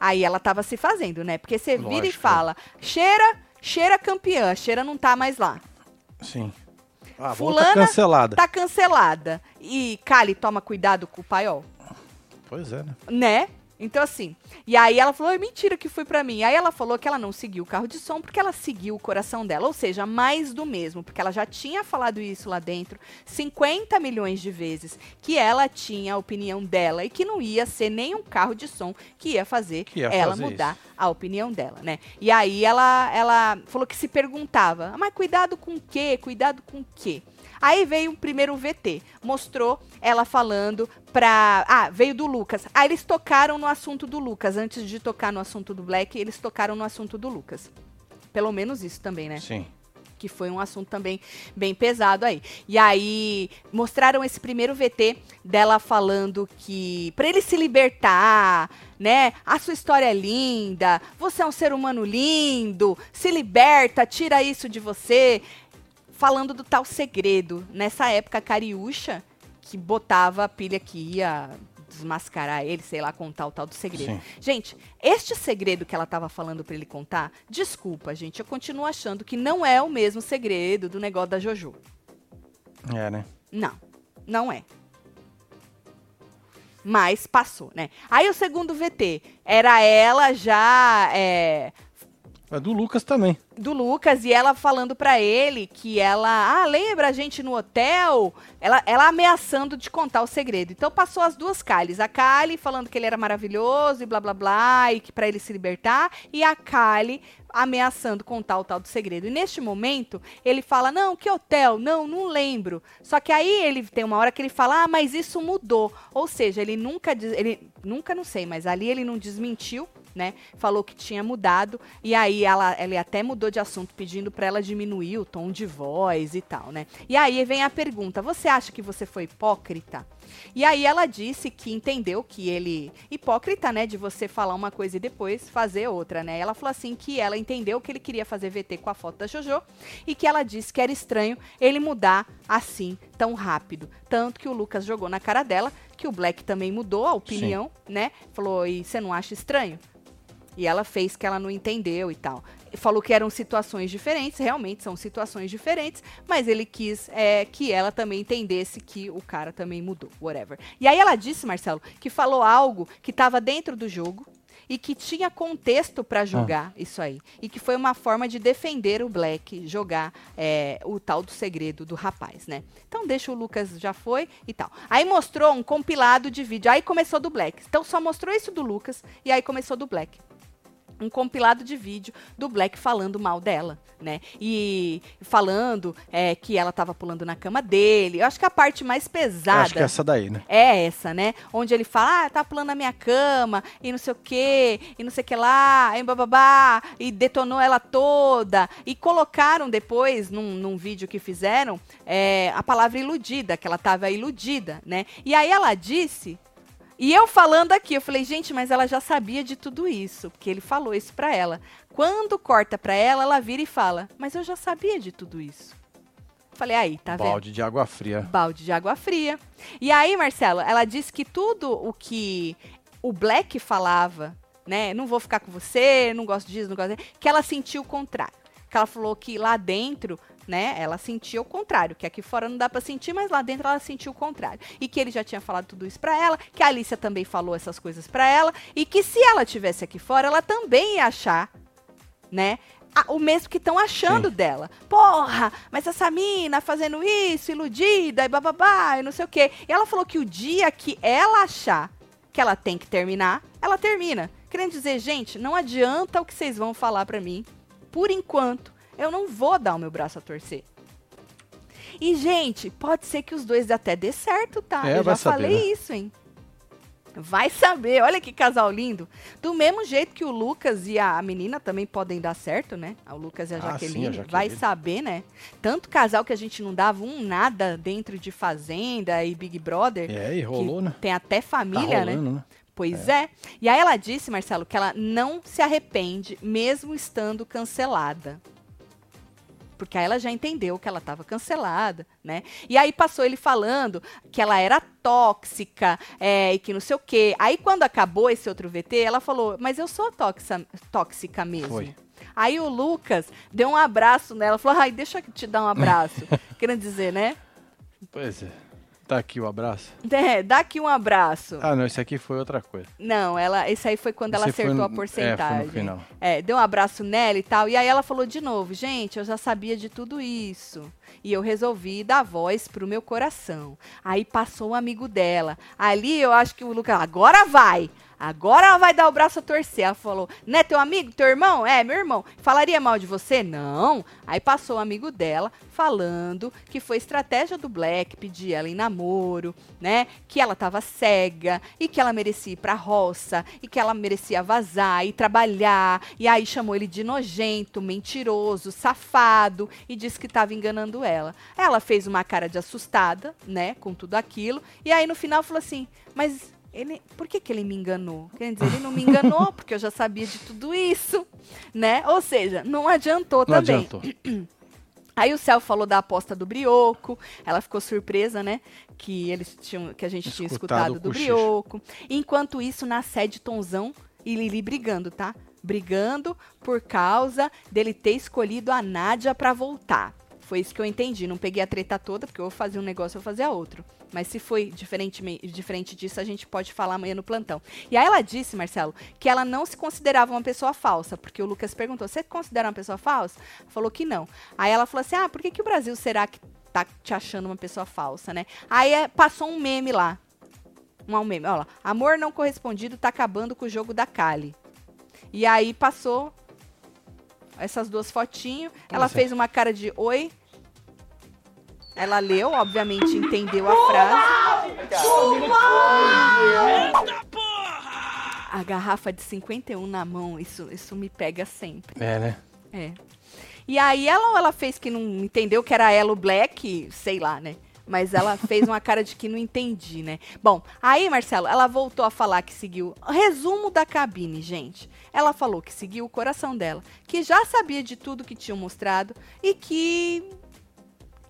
S1: Aí ela tava se fazendo, né? Porque você vira e
S2: Lógico.
S1: fala, cheira, cheira campeã, cheira não tá mais lá.
S2: Sim. A volta
S1: Fulana
S2: cancelada.
S1: Tá cancelada. E Kali, toma cuidado com o paiol,
S2: Pois é, né?
S1: né? Então assim, e aí ela falou, é mentira que foi pra mim. Aí ela falou que ela não seguiu o carro de som porque ela seguiu o coração dela, ou seja, mais do mesmo, porque ela já tinha falado isso lá dentro 50 milhões de vezes, que ela tinha a opinião dela e que não ia ser nenhum carro de som que ia fazer
S2: Que ia
S1: ela
S2: fazer
S1: mudar
S2: isso.
S1: a opinião dela, né? E aí ela, ela falou que se perguntava, "Ah, mas cuidado com o quê? Cuidado com o quê? Aí veio o primeiro VT, mostrou ela falando pra. Ah, veio do Lucas. Aí eles tocaram no assunto do Lucas. Antes de tocar no assunto do Black, eles tocaram no assunto do Lucas. Pelo menos isso também, né?
S2: Sim.
S1: que foi um assunto também bem pesado aí. E aí mostraram esse primeiro VT dela falando que para ele se libertar, né? A sua história é linda, você é um ser humano lindo, se liberta, tira isso de você. Falando do tal segredo. Nessa época, a Cariúcha, que botava a pilha que ia desmascarar ele, sei lá, contar o tal do segredo.
S2: Sim.
S1: Gente, este segredo que ela tava falando pra ele contar, desculpa, gente, eu continuo achando que não é o mesmo segredo do negócio da Jojo.
S2: É, né?
S1: Não, não é. Mas passou, né? Aí o segundo VT era ela já é,
S2: É do Lucas também.
S1: do Lucas e ela falando pra ele que ela, ah, lembra a gente no hotel? Ela, ela ameaçando de contar o segredo. Então passou as duas Kylies, a Kylie falando que ele era maravilhoso e blá blá blá e que pra ele se libertar e a Kylie ameaçando contar o tal do segredo. E neste momento, ele fala: "Não, que hotel? Não, não lembro". Só que aí ele tem uma hora que ele fala: "Ah, mas isso mudou". Ou seja, ele nunca ele nunca não sei, mas ali ele não desmentiu né? Falou que tinha mudado e aí ela, ele até mudou de assunto pedindo para ela diminuir o tom de voz e tal, né? E aí vem a pergunta: você acha que você foi hipócrita? E aí ela disse que entendeu que ele. Hipócrita, né? De você falar uma coisa e depois fazer outra, né? Ela falou assim que ela entendeu que ele queria fazer VT com a foto da JoJo e que ela disse que era estranho ele mudar assim tão rápido. Tanto que o Lucas jogou na cara dela que o Black também mudou a opinião, né? Falou, e você não acha estranho? E ela fez que ela não entendeu e tal. Falou que eram situações diferentes, realmente são situações diferentes, mas ele quis é, que ela também entendesse que o cara também mudou, whatever. E aí ela disse, Marcelo, que falou algo que estava dentro do jogo e que tinha contexto para jogar isso aí. E que foi uma forma de defender o Black jogar é, o tal do segredo do rapaz, né? Então deixa o Lucas já foi e tal. Aí mostrou um compilado de vídeo. Aí começou do Black. Então só mostrou isso do Lucas e aí começou do Black um compilado de vídeo do Black falando mal dela, né? E falando é, que ela tava pulando na cama dele. Eu acho que a parte mais pesada.
S2: Acho que é essa daí, né?
S1: É essa, né? Onde ele fala, ah, tá pulando na minha cama, e não sei o quê, e não sei o que lá, e bababá, e detonou ela toda. E colocaram depois, num, num vídeo que fizeram, é, a palavra iludida, que ela tava iludida, né? E aí ela disse. E eu falando aqui, eu falei, gente, mas ela já sabia de tudo isso, porque ele falou isso pra ela. Quando corta pra ela, ela vira e fala, mas eu já sabia de tudo isso. Falei, aí, tá vendo?
S2: Balde de água fria.
S1: balde de água fria. E aí, Marcelo, ela disse que tudo o que o Black falava, né? Não vou ficar com você, não gosto disso, não gosto disso, que ela sentiu o contrário. Que ela falou que lá dentro, né, ela sentia o contrário, que aqui fora não dá pra sentir, mas lá dentro ela sentiu o contrário. E que ele já tinha falado tudo isso pra ela, que a Alicia também falou essas coisas pra ela, e que se ela tivesse aqui fora, ela também ia achar, né, a- o mesmo que estão achando
S2: Sim.
S1: dela. Porra, mas essa mina fazendo isso, iludida e bababá, e não sei o quê. E ela falou que o dia que ela achar que ela tem que terminar, ela termina. Querendo dizer, gente, não adianta o que vocês vão falar pra mim. Por enquanto, eu não vou dar o meu braço a torcer. E, gente, pode ser que os dois até dê certo, tá?
S2: É,
S1: eu já
S2: saber,
S1: falei
S2: né?
S1: isso, hein? Vai saber, olha que casal lindo. Do mesmo jeito que o Lucas e a menina também podem dar certo, né? O Lucas e a
S2: Ah, sim, a
S1: Jaqueline.
S2: Jaqueline.
S1: Vai saber, né? Tanto casal que a gente não dava um nada dentro de Fazenda e Big Brother.
S2: É, e rolou, né?
S1: Tem até
S2: Tá
S1: família, né?
S2: rolando, né?
S1: Pois é. E aí ela disse, Marcelo, que ela não se arrepende, mesmo estando cancelada. Porque aí ela já entendeu que ela estava cancelada, né? E aí passou ele falando que ela era tóxica é, e que não sei o quê. Aí quando acabou esse outro VT, ela falou, mas eu sou toxa, tóxica mesmo.
S2: Foi.
S1: Aí o Lucas deu um abraço nela, falou, ai, deixa eu te dar um abraço. Querendo dizer, né?
S2: Pois é. Tá aqui o abraço.
S1: É, dá aqui um abraço.
S2: Ah, não, esse aqui foi outra coisa.
S1: Não, ela, esse aí foi quando ela
S2: Esse foi
S1: acertou
S2: no-
S1: a porcentagem.
S2: é, no final.
S1: É, deu um abraço nela e tal. E aí ela falou de novo, gente, eu já sabia de tudo isso. E eu resolvi dar voz pro meu coração. Aí passou um amigo dela. Ali eu acho que o Lucas, agora vai. Agora ela vai dar o braço a torcer. Ela falou, né, teu amigo, teu irmão? É, meu irmão. Falaria mal de você? Não. Aí passou o amigo dela falando que foi estratégia do Black pedir ela em namoro, né? Que ela tava cega e que ela merecia ir pra roça e que ela merecia vazar e trabalhar. E aí chamou ele de nojento, mentiroso, safado e disse que tava enganando ela. Ela fez uma cara de assustada, né, com tudo aquilo. E aí no final falou assim: "Mas ele, por que, que ele me enganou? Quer dizer, ele não me enganou porque eu já sabia de tudo isso, né? Ou seja, não adiantou
S2: Não
S1: também.
S2: adiantou.
S1: Aí o Céu falou da aposta do Brioco, ela ficou surpresa, né? Que eles tinham, que a gente tinha
S2: Escutado
S1: escutado
S2: o
S1: do. Brioco. Enquanto isso, na sede Tonzão e Lili brigando, tá? Brigando por causa dele ter escolhido a Nádia pra voltar. Foi isso que eu entendi. Não peguei a treta toda, porque eu vou fazer um negócio, eu vou fazer outro. Mas se foi diferente, diferente disso, a gente pode falar amanhã no plantão. E aí ela disse, Marcelo, que ela não se considerava uma pessoa falsa, porque o Lucas perguntou: você considera uma pessoa falsa? Falou que não. Aí ela falou assim: ah, por que, que o Brasil será que tá te achando uma pessoa falsa, né? Aí é, passou um meme lá. Um, um meme, olha lá. Amor não correspondido tá acabando com o jogo da Kali. E aí passou essas duas fotinhos. Ela fez uma cara de oi. Ela leu, obviamente entendeu a frase. A garrafa de 51 na mão, isso, isso me pega sempre.
S2: É, né?
S1: É. E aí ela, ela fez que não entendeu que era ela o Black, sei lá, né? Mas ela fez uma cara de que não entendi, né? Bom, aí, Marcelo, ela voltou a falar que seguiu. Resumo da cabine, gente. Ela falou que seguiu o coração dela, que já sabia de tudo que tinham mostrado e que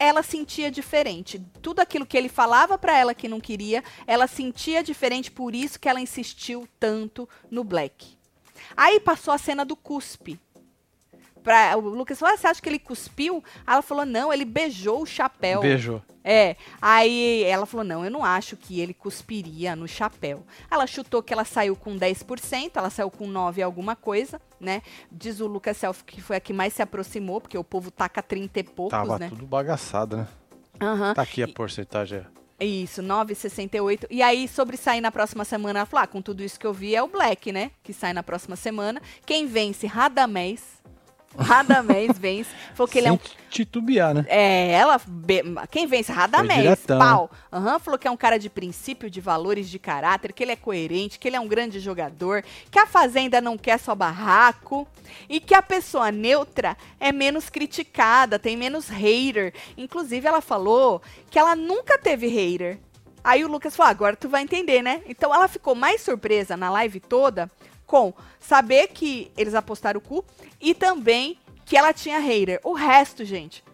S1: ela sentia diferente. Tudo aquilo que ele falava pra ela que não queria, ela sentia diferente, por isso que ela insistiu tanto no Black. Aí passou a cena do cuspe. Pra, o Lucas falou: ah, você acha que ele cuspiu? Ela falou: não, ele beijou o chapéu.
S2: Beijou.
S1: É, aí ela falou: não, eu não acho que ele cuspiria no chapéu. Ela chutou que ela saiu com 10%, ela saiu com 9 alguma coisa, né? Diz o Lucas Self que foi a que mais se aproximou, porque o povo taca 30 e poucos,
S2: Tava
S1: né?
S2: tudo bagaçado, né?
S1: Aham.
S2: Tá aqui a porcentagem.
S1: Isso, 9,68. E aí, sobre sair na próxima semana, ela falou: ah, com tudo isso que eu vi, é o Black, né? Que sai na próxima semana. Quem vence? Radamés. Radamés vence. Falou que ele é um
S2: Sem titubear, né?
S1: É, ela. Quem vence? Radamés. Pau. Aham, falou que é um cara de princípio, de valores, de caráter, que ele é coerente, que ele é um grande jogador, que a Fazenda não quer só barraco e que a pessoa neutra é menos criticada, tem menos hater. Inclusive, ela falou que ela nunca teve hater. Aí o Lucas falou: "Ah, agora tu vai entender, né? Então ela ficou mais surpresa na live toda com saber que eles apostaram o cu e também que ela tinha hater. O resto, gente,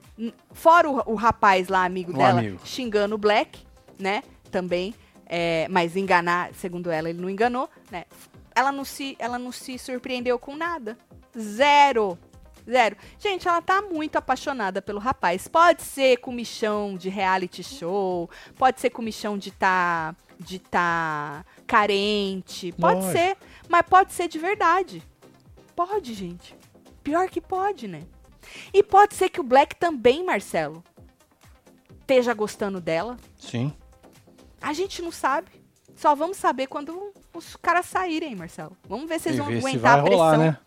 S1: fora o, o rapaz lá, amigo
S2: O
S1: dela,
S2: amigo.
S1: xingando o Black, né? Também. é, mas enganar, segundo ela, ele não enganou, né? Ela não se, ela não se surpreendeu com nada. Zero. Zero. Gente, ela tá muito apaixonada pelo rapaz. Pode ser comichão de reality show, pode ser comichão de tá de tá carente, pode
S2: Lógico.
S1: ser, mas pode ser de verdade. Pode, gente. Pior que pode, né? E pode ser que o Black também, Marcelo, esteja gostando dela.
S2: Sim.
S1: A gente não sabe. Só vamos saber quando os caras saírem, Marcelo. Vamos ver se eles vão aguentar a pressão.
S2: rolar, né?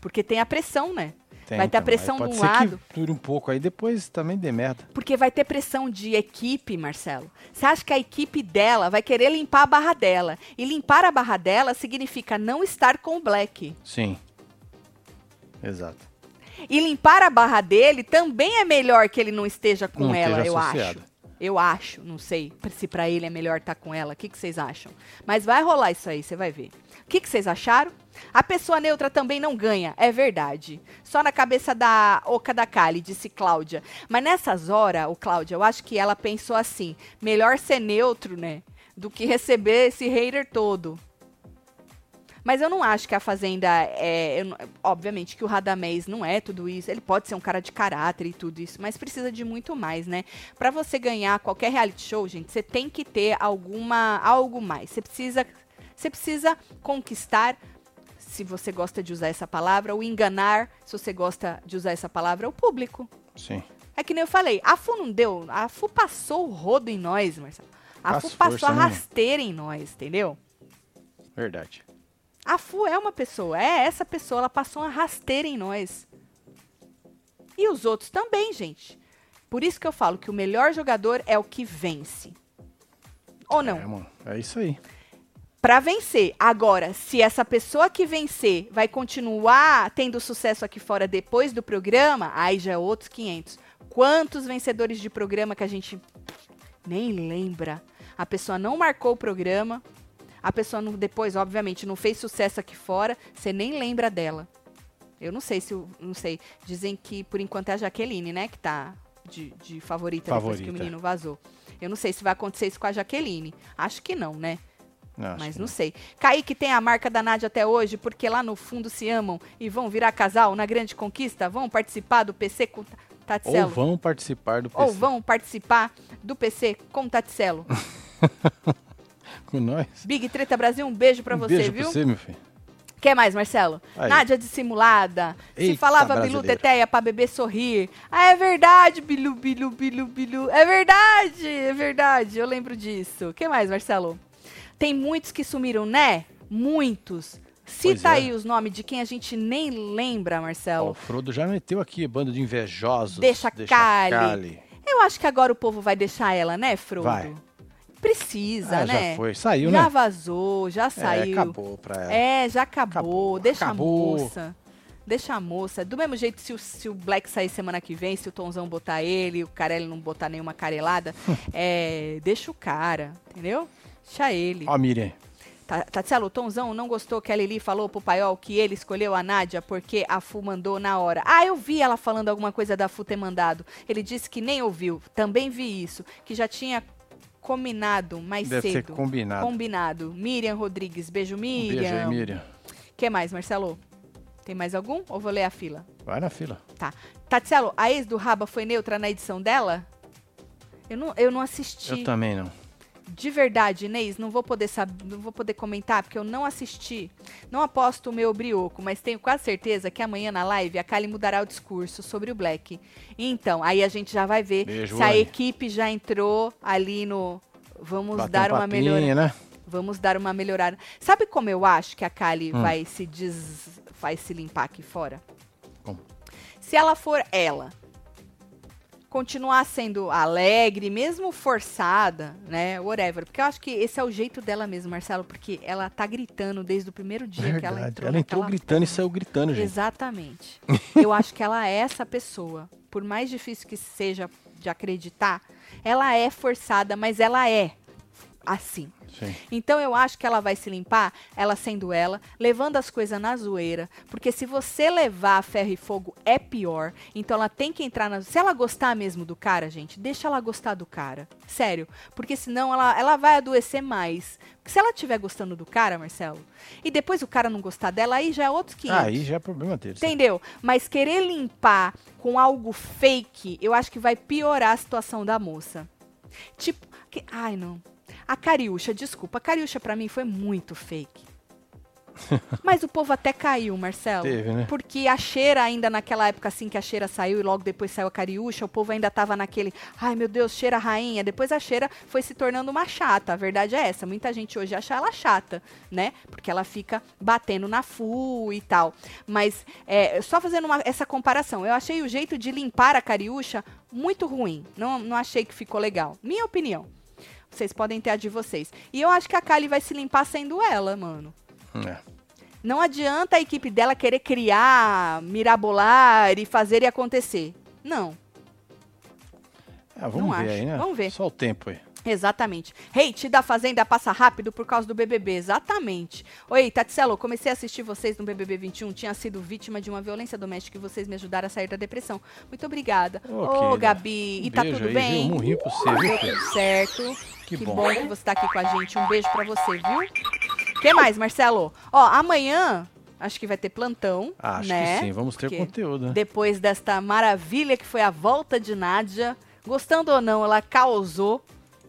S1: Porque tem a pressão, né?
S2: Tem,
S1: Vai ter a
S2: então,
S1: pressão
S2: aí pode
S1: de um lado.
S2: que dure um pouco aí, depois também dê merda.
S1: Porque vai ter pressão de equipe, Marcelo. Você acha que a equipe dela vai querer limpar a barra dela? E limpar a barra dela significa não estar com o Black.
S2: Sim. Exato.
S1: E limpar a barra dele também é melhor que ele não esteja com
S2: Não
S1: ela,
S2: esteja
S1: eu
S2: associado.
S1: acho. Eu acho, não sei se pra ele é melhor estar com ela. O que, que vocês acham? Mas vai rolar isso aí, você vai ver. O que, que vocês acharam? A pessoa neutra também não ganha, é verdade. Só na cabeça da Oca da Kali, disse Cláudia. Mas nessas horas, o Cláudia, eu acho que ela pensou assim: melhor ser neutro, né? Do que receber esse hater todo. Mas eu não acho que a Fazenda é. eu obviamente que o Radamés não é tudo isso. Ele pode ser um cara de caráter e tudo isso, mas precisa de muito mais, né? Pra você ganhar qualquer reality show, gente, você tem que ter alguma algo mais. Você precisa você precisa conquistar se você gosta de usar essa palavra, ou enganar, se você gosta de usar essa palavra, o público.
S2: Sim.
S1: É que nem eu falei, a FU não deu, a FU passou o rodo em nós, Marcelo. A
S2: Faz
S1: FU passou a
S2: né?
S1: rasteira em nós, entendeu?
S2: Verdade.
S1: A Fu é uma pessoa, é essa pessoa, ela passou uma rasteira em nós. E os outros também, gente. Por isso que eu falo que o melhor jogador é o que vence. Ou não?
S2: É, mano. É isso aí.
S1: Pra vencer. Agora, se essa pessoa que vencer vai continuar tendo sucesso aqui fora depois do programa, aí já é outros 500. Quantos vencedores de programa que a gente nem lembra? A pessoa não marcou o programa, a pessoa não- depois, obviamente, não fez sucesso aqui fora, você nem lembra dela. Eu não sei se, não sei. Dizem que por enquanto é a Jaqueline, né, que tá de, de favorita, depois que o
S2: Favorita.
S1: menino vazou. Eu não sei se vai acontecer isso com a Jaqueline. Acho que não, né?
S2: Não,
S1: Mas não sei. Kaique tem a marca da Nádia até hoje, porque lá no fundo se amam e vão virar casal na grande conquista? Vão participar do PC com Ta-
S2: Ou
S1: Taticelo?
S2: vão participar do PC.
S1: Ou vão participar do PC com Taticelo?
S2: com nós.
S1: Big Treta Brasil, um beijo pra
S2: um
S1: você,
S2: beijo
S1: viu?
S2: pra você, meu filho.
S1: Quer mais, Marcelo?
S2: Aí.
S1: Nádia dissimulada. Se
S2: Eita,
S1: falava Bilu. Teteia pra bebê sorrir. Ah, é verdade, Bilu, Bilu, Bilu, Bilu. É verdade, é verdade. Eu lembro disso. O que mais, Marcelo? Tem muitos que sumiram, né? Muitos. Cita
S2: é.
S1: aí os nomes de quem a gente nem lembra,
S2: Ó,
S1: Marcelo.
S2: o Frodo já meteu aqui, bando de invejosos.
S1: Deixa Kali.
S2: Kali.
S1: Eu acho que agora o povo vai deixar ela, né, Frodo?
S2: Vai.
S1: Precisa,
S2: Ah,
S1: né?
S2: já foi. Saiu,
S1: Já
S2: né?
S1: vazou, já
S2: É,
S1: saiu.
S2: acabou pra ela.
S1: É, já acabou.
S2: Acabou,
S1: Deixa
S2: acabou.
S1: a moça. Deixa a moça. Do mesmo jeito, se o, se o Black sair semana que vem, se o Tonzão botar ele, o Carelli não botar nenhuma carelada, é, deixa o cara, entendeu? Deixa ele.
S2: Ó, a Miriam.
S1: Ta- Tatselo, o Tonzão não gostou que a Lili falou pro Paiol que ele escolheu a Nádia porque a Fu mandou na hora. Ah, eu vi ela falando alguma coisa da Fu ter mandado. Ele disse que nem ouviu. Também vi isso. Que já tinha combinado mais
S2: Deve ser
S1: cedo.
S2: combinado.
S1: Combinado. Miriam Rodrigues. Beijo,
S2: Um
S1: Miriam.
S2: beijo aí, Miriam.
S1: que mais, Marcelo? Tem mais algum? Ou vou ler a fila?
S2: Vai na fila.
S1: Tá. Tatselo, a ex do Raba foi neutra na edição dela? Eu não, eu não assisti.
S2: Eu também não.
S1: De verdade, Inês, não vou poder saber, não vou poder comentar porque eu não assisti. Não aposto o meu brioco, mas tenho quase certeza que amanhã na live a Kali mudará o discurso sobre o Black. Então, aí a gente já vai ver
S2: Beijo,
S1: se a equipe já entrou ali no vamos
S2: Bater
S1: dar
S2: um
S1: uma melhorada.
S2: né?
S1: Vamos dar uma melhorada. Sabe como eu acho que a Kali
S2: Hum.
S1: vai se des... vai se limpar aqui fora?
S2: Como?
S1: Se ela for ela, continuar sendo alegre, mesmo forçada, né, whatever. Porque eu acho que esse é o jeito dela mesmo, Marcelo, porque ela tá gritando desde o primeiro dia que ela
S2: Verdade.
S1: entrou
S2: Ela entrou gritando e saiu gritando, gente.
S1: Exatamente. Eu acho que ela é essa pessoa. Por mais difícil que seja de acreditar, ela é forçada, mas ela é assim.
S2: Sim.
S1: Então eu acho que ela vai se limpar, ela sendo ela, levando as coisas na zoeira. Porque se você levar ferro e fogo é pior. Então ela tem que entrar na. Se ela gostar mesmo do cara, gente, deixa ela gostar do cara. Sério. Porque senão ela, ela vai adoecer mais. Porque se ela estiver gostando do cara, Marcelo, e depois o cara não gostar dela, aí já é outros 500.
S2: Aí já é problema deles.
S1: Entendeu? Mas querer limpar com algo fake, eu acho que vai piorar a situação da moça. Tipo, que- ai não. A Cariúcha, desculpa, a Cariúcha pra mim foi muito fake. Mas o povo até caiu, Marcelo.
S2: Teve, né?
S1: Porque a cheira ainda naquela época assim que a cheira saiu e logo depois saiu a Cariúcha, o povo ainda tava naquele, ai meu Deus, cheira rainha. Depois a cheira foi se tornando uma chata. A verdade é essa. Muita gente hoje acha ela chata, né? Porque ela fica batendo na fu e tal. Mas é, só fazendo uma- essa comparação, eu achei o jeito de limpar a Cariúcha muito ruim. Não, não achei que ficou legal. Minha opinião. Vocês podem ter a de vocês. E eu acho que a Kali vai se limpar sendo ela, mano.
S2: É.
S1: Não adianta a equipe dela querer criar, mirabolar e fazer e acontecer. Não,
S2: Ah, vamos
S1: Não
S2: ver
S1: acho.
S2: aí, né?
S1: Vamos ver.
S2: Só o tempo aí.
S1: Exatamente. Hate da Fazenda passa rápido por causa do BBB, exatamente. Oi, Tatselo, comecei a assistir vocês no BBB 21, tinha sido vítima de uma violência doméstica e vocês me ajudaram a sair da depressão. Muito obrigada.
S2: Ô,
S1: Ô,
S2: querida.
S1: Gabi, e tá tudo
S2: aí,
S1: bem?
S2: viu? Um murrinho pra você, viu, filho?
S1: tudo certo.
S2: Que
S1: Que
S2: bom.
S1: bom. que você tá aqui com a gente. Um beijo pra você, viu? que mais, Marcelo? Ó, amanhã acho que vai ter plantão,
S2: Acho
S1: né?
S2: que sim, vamos ter
S1: Porque
S2: conteúdo, né?
S1: Depois desta maravilha que foi a volta de Nádia, gostando ou não, ela causou,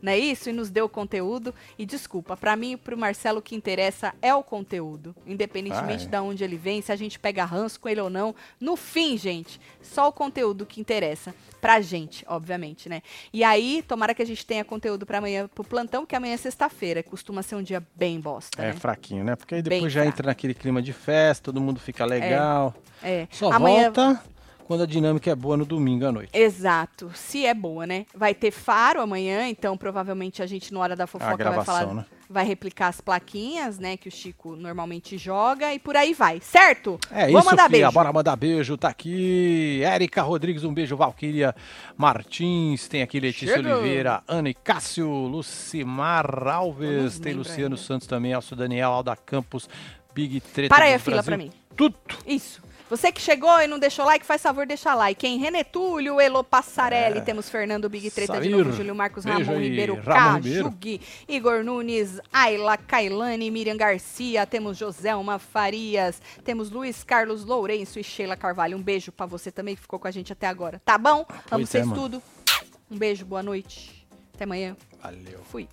S1: não é isso? E nos deu conteúdo. E desculpa, pra mim e pro Marcelo o que interessa é o conteúdo. Independentemente
S2: Ah, é.
S1: de onde ele vem, se a gente pega ranço com ele ou não. No fim, gente, só o conteúdo que interessa. Pra gente, obviamente, né? E aí, tomara que a gente tenha conteúdo pra amanhã, pro plantão, que amanhã é sexta-feira. Costuma ser um dia bem bosta,
S2: É
S1: né?
S2: fraquinho, né? Porque aí
S1: Bem
S2: depois já
S1: fraco.
S2: entra naquele clima de festa, todo mundo fica legal.
S1: É.
S2: Só
S1: amanhã...
S2: volta quando a dinâmica é boa no domingo à noite.
S1: Exato, se é boa, né? Vai ter faro amanhã, então provavelmente a gente, na hora da fofoca, vai
S2: gravação,
S1: falar.
S2: né?
S1: Vai replicar as plaquinhas, né? Que o Chico normalmente joga e por aí vai, certo?
S2: É
S1: Vou
S2: isso,
S1: mandar
S2: filha.
S1: beijo.
S2: Bora mandar beijo. Tá aqui Érica Rodrigues, um beijo. Valquíria Martins, tem aqui Letícia. Oliveira, Ana e Cássio, Lucimar Alves, tem Luciano
S1: ainda.
S2: Santos também, Alcio Daniel, Alda Campos, Big Treta
S1: Para aí a fila
S2: Brasil.
S1: pra mim.
S2: Tudo.
S1: Isso. Você que chegou e não deixou like, faz favor, deixa like. Em René Túlio, Elo Passarelli, temos Fernando Big Treta de
S2: É. Sair.
S1: novo, Júlio Marcos,
S2: Beijo
S1: Ramon
S2: aí,
S1: Ribeiro,
S2: Ribeiro.
S1: Cajugui, Igor Nunes, Ayla Kailane, Miriam Garcia, temos Joselma Farias, temos Luiz Carlos Lourenço e Sheila Carvalho. Um beijo pra você também que ficou com a gente até agora, tá bom? Amo
S2: é,
S1: vocês
S2: mano.
S1: tudo. Um beijo, boa noite. Até amanhã.
S2: Valeu.
S1: Fui.